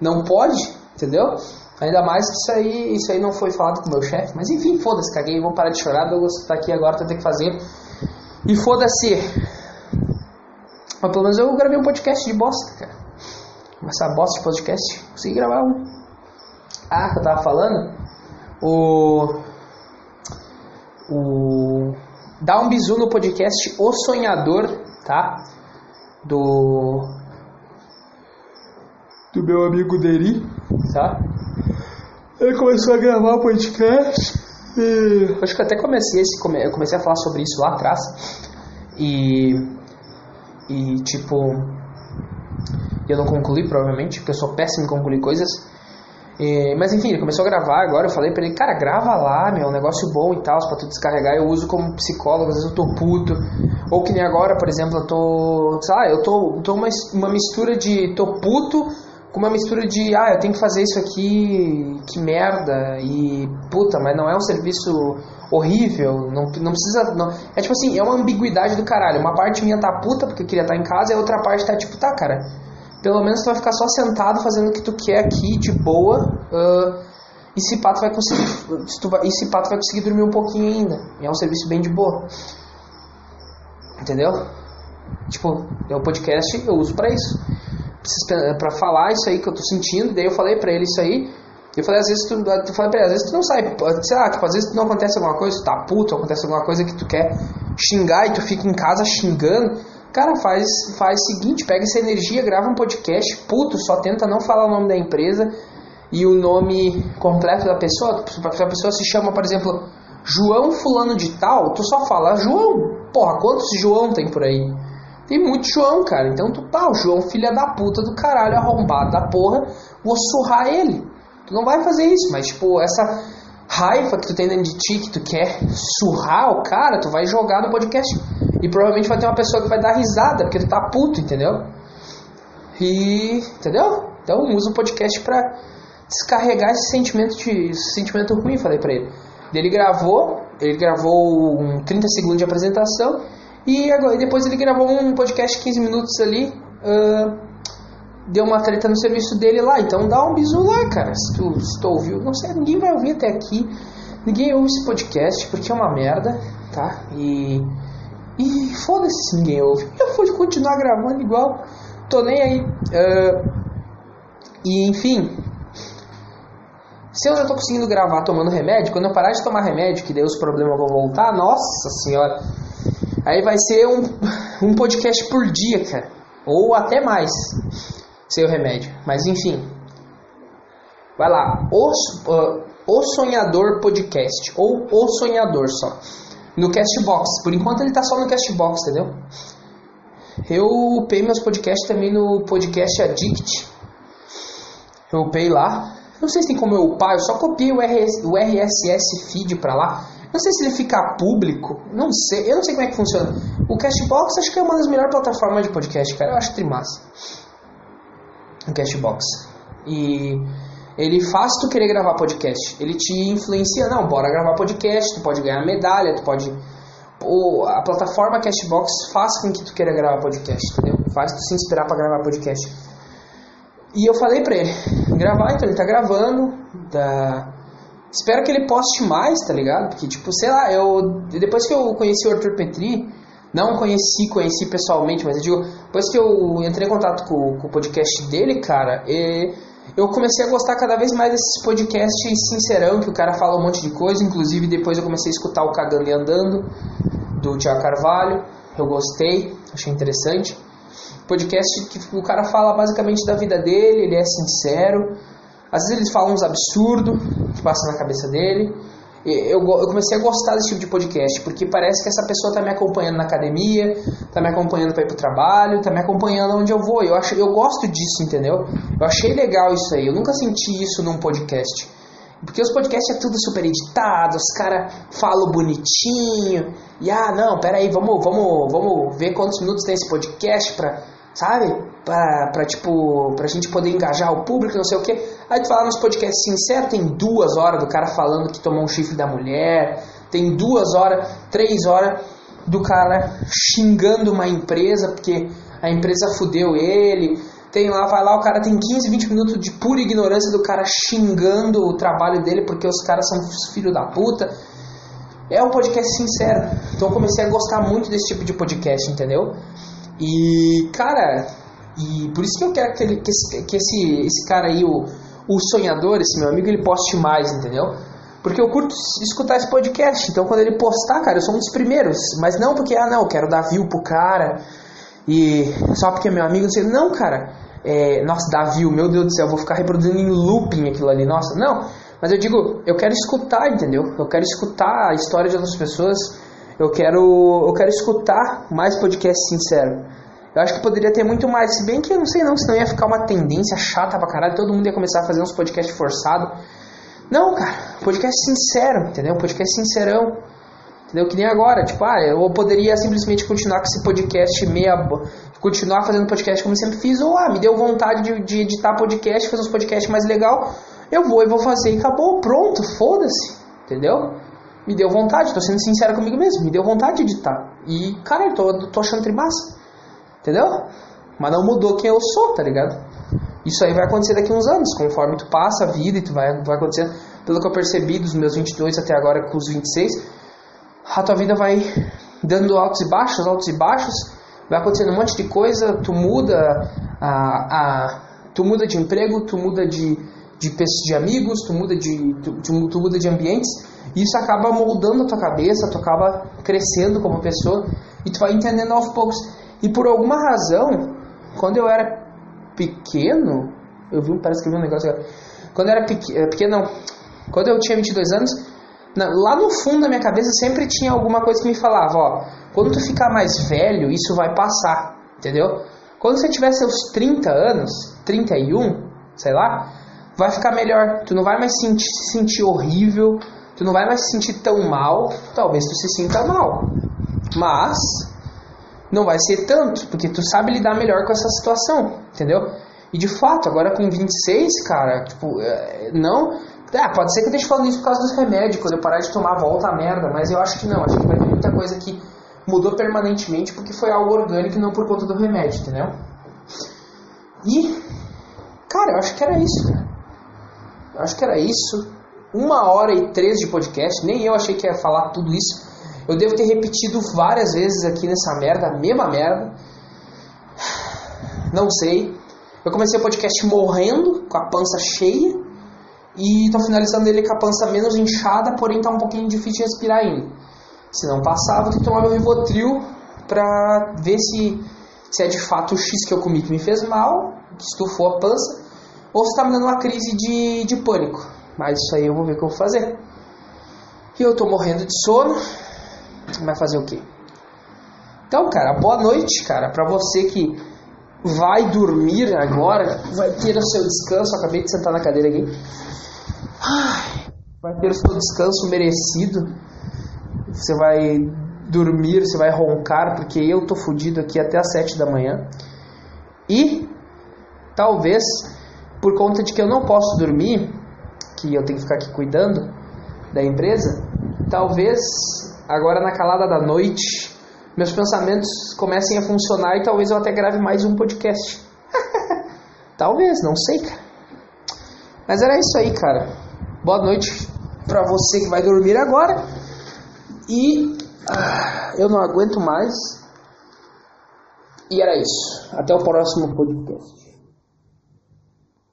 Não pode, entendeu? Ainda mais que isso aí, isso aí não foi falado com o meu chefe. Mas enfim, foda-se, caguei, vou parar de chorar, Douglas tá aqui agora, tô ter que fazer. E foda-se, mas pelo menos eu gravei um podcast de bosta, cara. Essa bosta de podcast, consegui gravar um. Ah, que eu tava falando. O. O. Dá um bisu no podcast O Sonhador, tá? Do. Do meu amigo Deri, tá? Ele começou a gravar o podcast. E... Acho que até comecei, esse, eu comecei a falar sobre isso lá atrás. E e tipo eu não concluí provavelmente porque eu sou péssimo em concluir coisas e, mas enfim ele começou a gravar agora eu falei para ele cara grava lá meu é um negócio bom e tal para tu descarregar eu uso como psicólogo às vezes eu tô puto ou que nem agora por exemplo eu tô sei lá eu tô, tô uma, uma mistura de tô puto com uma mistura de, ah, eu tenho que fazer isso aqui, que merda, e puta, mas não é um serviço horrível, não, não precisa. Não, é tipo assim, é uma ambiguidade do caralho. Uma parte minha tá puta porque eu queria estar em casa, e a outra parte tá tipo, tá, cara, pelo menos tu vai ficar só sentado fazendo o que tu quer aqui, de boa, uh, e se pá tu vai conseguir. Se tu vai, e se pá tu vai conseguir dormir um pouquinho ainda. E é um serviço bem de boa. Entendeu? Tipo, é o podcast eu uso para isso para falar isso aí que eu tô sentindo. Daí eu falei para ele isso aí. Eu falei, às vezes tu, eu falei pra às vezes tu não sai, sei lá, tipo, às vezes não acontece alguma coisa, tu tá puto, acontece alguma coisa que tu quer xingar e tu fica em casa xingando. Cara, faz, faz o seguinte, pega essa energia, grava um podcast, puto, só tenta não falar o nome da empresa e o nome completo da pessoa. Se a pessoa se chama, por exemplo, João Fulano de Tal, tu só fala João. Porra, quantos João tem por aí? Tem muito João, cara. Então tu, pá, o João, filha da puta do caralho, arrombado da porra, vou surrar ele. Tu não vai fazer isso, mas, tipo, essa raiva que tu tem dentro de ti, que tu quer surrar o cara, tu vai jogar no podcast. E provavelmente vai ter uma pessoa que vai dar risada, porque tu tá puto, entendeu? E. Entendeu? Então usa o podcast pra descarregar esse sentimento, de, esse sentimento ruim, falei pra ele. Ele gravou, ele gravou um 30 segundos de apresentação e agora, depois ele gravou um podcast de 15 minutos ali. Uh, deu uma treta no serviço dele lá. Então dá um bisu lá, cara. Se tu, se tu ouviu. Não sei, ninguém vai ouvir até aqui. Ninguém ouve esse podcast porque é uma merda, tá? E. E foda-se se ninguém ouve. Eu vou continuar gravando igual. Tô nem aí. Uh, e enfim. Se eu já tô conseguindo gravar tomando remédio, quando eu parar de tomar remédio, que daí os problemas vão voltar, nossa senhora Aí vai ser um, um podcast por dia, cara. Ou até mais. Seu remédio. Mas enfim. Vai lá. O, uh, o Sonhador Podcast. Ou O Sonhador só. No Castbox. Por enquanto ele tá só no Castbox, entendeu? Eu upei meus podcasts também no Podcast Addict. Eu upei lá. Não sei se tem como eu upar, eu só copiei o, RS, o RSS feed pra lá. Não sei se ele fica público, não sei, eu não sei como é que funciona. O Cashbox acho que é uma das melhores plataformas de podcast, cara, eu acho trimassa. O Cashbox. E ele faz tu querer gravar podcast. Ele te influencia, não, bora gravar podcast, tu pode ganhar medalha, tu pode o, a plataforma Cashbox faz com que tu queira gravar podcast, entendeu? Faz tu se inspirar para gravar podcast. E eu falei pra ele, gravar, então ele tá gravando, tá... Espero que ele poste mais, tá ligado? Porque, tipo, sei lá, eu. Depois que eu conheci o Arthur Petri, não conheci, conheci pessoalmente, mas eu digo, depois que eu entrei em contato com, com o podcast dele, cara, eu comecei a gostar cada vez mais desses podcasts sincerão, que o cara fala um monte de coisa, inclusive depois eu comecei a escutar o Cagando e Andando, do Tiago Carvalho, eu gostei, achei interessante. Podcast que o cara fala basicamente da vida dele, ele é sincero, às vezes ele fala uns absurdos que passam na cabeça dele. Eu, eu comecei a gostar desse tipo de podcast, porque parece que essa pessoa está me acompanhando na academia, está me acompanhando para ir para o trabalho, está me acompanhando onde eu vou. Eu, acho, eu gosto disso, entendeu? Eu achei legal isso aí. Eu nunca senti isso num podcast. Porque os podcasts é tudo super editado, os caras falam bonitinho. E ah, não, peraí, vamos, vamos, vamos ver quantos minutos tem esse podcast pra sabe? Pra, pra, tipo, pra gente poder engajar o público, não sei o que. Aí tu fala nos podcasts sinceros, tem duas horas do cara falando que tomou um chifre da mulher, tem duas horas, três horas do cara xingando uma empresa porque a empresa fudeu ele. Tem lá, vai lá, o cara tem 15, 20 minutos de pura ignorância do cara xingando o trabalho dele porque os caras são filho da puta. É um podcast sincero. Então eu comecei a gostar muito desse tipo de podcast, entendeu? E, cara, e por isso que eu quero que, ele, que, esse, que esse, esse cara aí, o, o sonhador, esse meu amigo, ele poste mais, entendeu? Porque eu curto escutar esse podcast, então quando ele postar, cara, eu sou um dos primeiros. Mas não porque, ah, não, eu quero dar view pro cara, e só porque é meu amigo, não sei. Não, cara, é, nossa, dar view, meu Deus do céu, eu vou ficar reproduzindo em looping aquilo ali, nossa, não. Mas eu digo, eu quero escutar, entendeu? Eu quero escutar a história de outras pessoas eu quero, eu quero escutar mais podcast sincero. Eu acho que poderia ter muito mais, se bem que eu não sei não, senão ia ficar uma tendência chata pra caralho, todo mundo ia começar a fazer uns podcasts forçados. Não, cara, podcast sincero, entendeu? Podcast sincerão. Entendeu? Que nem agora, tipo, ah, eu poderia simplesmente continuar com esse podcast meia. continuar fazendo podcast como sempre fiz, ou ah, me deu vontade de, de editar podcast, fazer uns podcasts mais legal, eu vou e vou fazer e acabou, pronto, foda-se, entendeu? Me deu vontade, tô sendo sincero comigo mesmo, me deu vontade de editar. E, cara, tô, tô achando trimassa. Entendeu? Mas não mudou quem eu sou, tá ligado? Isso aí vai acontecer daqui uns anos, conforme tu passa a vida e tu vai, vai acontecer. Pelo que eu percebi dos meus 22 até agora com os 26, a tua vida vai dando altos e baixos, altos e baixos, vai acontecendo um monte de coisa, tu muda a, a tu muda de emprego, tu muda de, de, de amigos, tu muda de, tu, tu, muda de ambientes, e isso acaba moldando a tua cabeça, tu acaba crescendo como pessoa e tu vai entendendo aos poucos. E por alguma razão, quando eu era pequeno, eu vi, parece que eu vi um negócio agora. Quando eu era eh, pequeno, não, quando eu tinha 22 anos, lá no fundo da minha cabeça sempre tinha alguma coisa que me falava, ó, quando tu ficar mais velho, isso vai passar, entendeu? Quando você tiver seus 30 anos, 31, sei lá, vai ficar melhor. Tu não vai mais sentir, se sentir horrível, tu não vai mais se sentir tão mal, talvez tu se sinta mal. Mas não vai ser tanto, porque tu sabe lidar melhor com essa situação, entendeu? E de fato, agora com 26, cara, tipo, é, não. Ah, pode ser que eu esteja falando isso por causa dos remédios, quando eu parar de tomar volta a merda, mas eu acho que não, acho que vai ter muita coisa que mudou permanentemente porque foi algo orgânico e não por conta do remédio, entendeu? E, cara, eu acho que era isso, cara. Acho que era isso uma hora e três de podcast, nem eu achei que ia falar tudo isso. Eu devo ter repetido várias vezes aqui nessa merda, a mesma merda. Não sei. Eu comecei o podcast morrendo, com a pança cheia, e tô finalizando ele com a pança menos inchada, porém tá um pouquinho difícil de respirar ainda. Se não passar, vou ter que tomar meu Rivotril pra ver se, se é de fato o X que eu comi que me fez mal, que estufou a pança, ou se tá me dando uma crise de, de pânico. Mas isso aí eu vou ver o que eu vou fazer. E eu tô morrendo de sono. Vai fazer o quê? Então, cara, boa noite, cara, para você que vai dormir agora, vai ter o seu descanso. Acabei de sentar na cadeira aqui. Vai ter o seu descanso merecido. Você vai dormir, você vai roncar, porque eu tô fudido aqui até as sete da manhã. E talvez por conta de que eu não posso dormir, que eu tenho que ficar aqui cuidando da empresa, talvez agora na calada da noite meus pensamentos comecem a funcionar e talvez eu até grave mais um podcast. talvez, não sei, cara. Mas era isso aí, cara. Boa noite para você que vai dormir agora. E ah, eu não aguento mais. E era isso. Até o próximo podcast.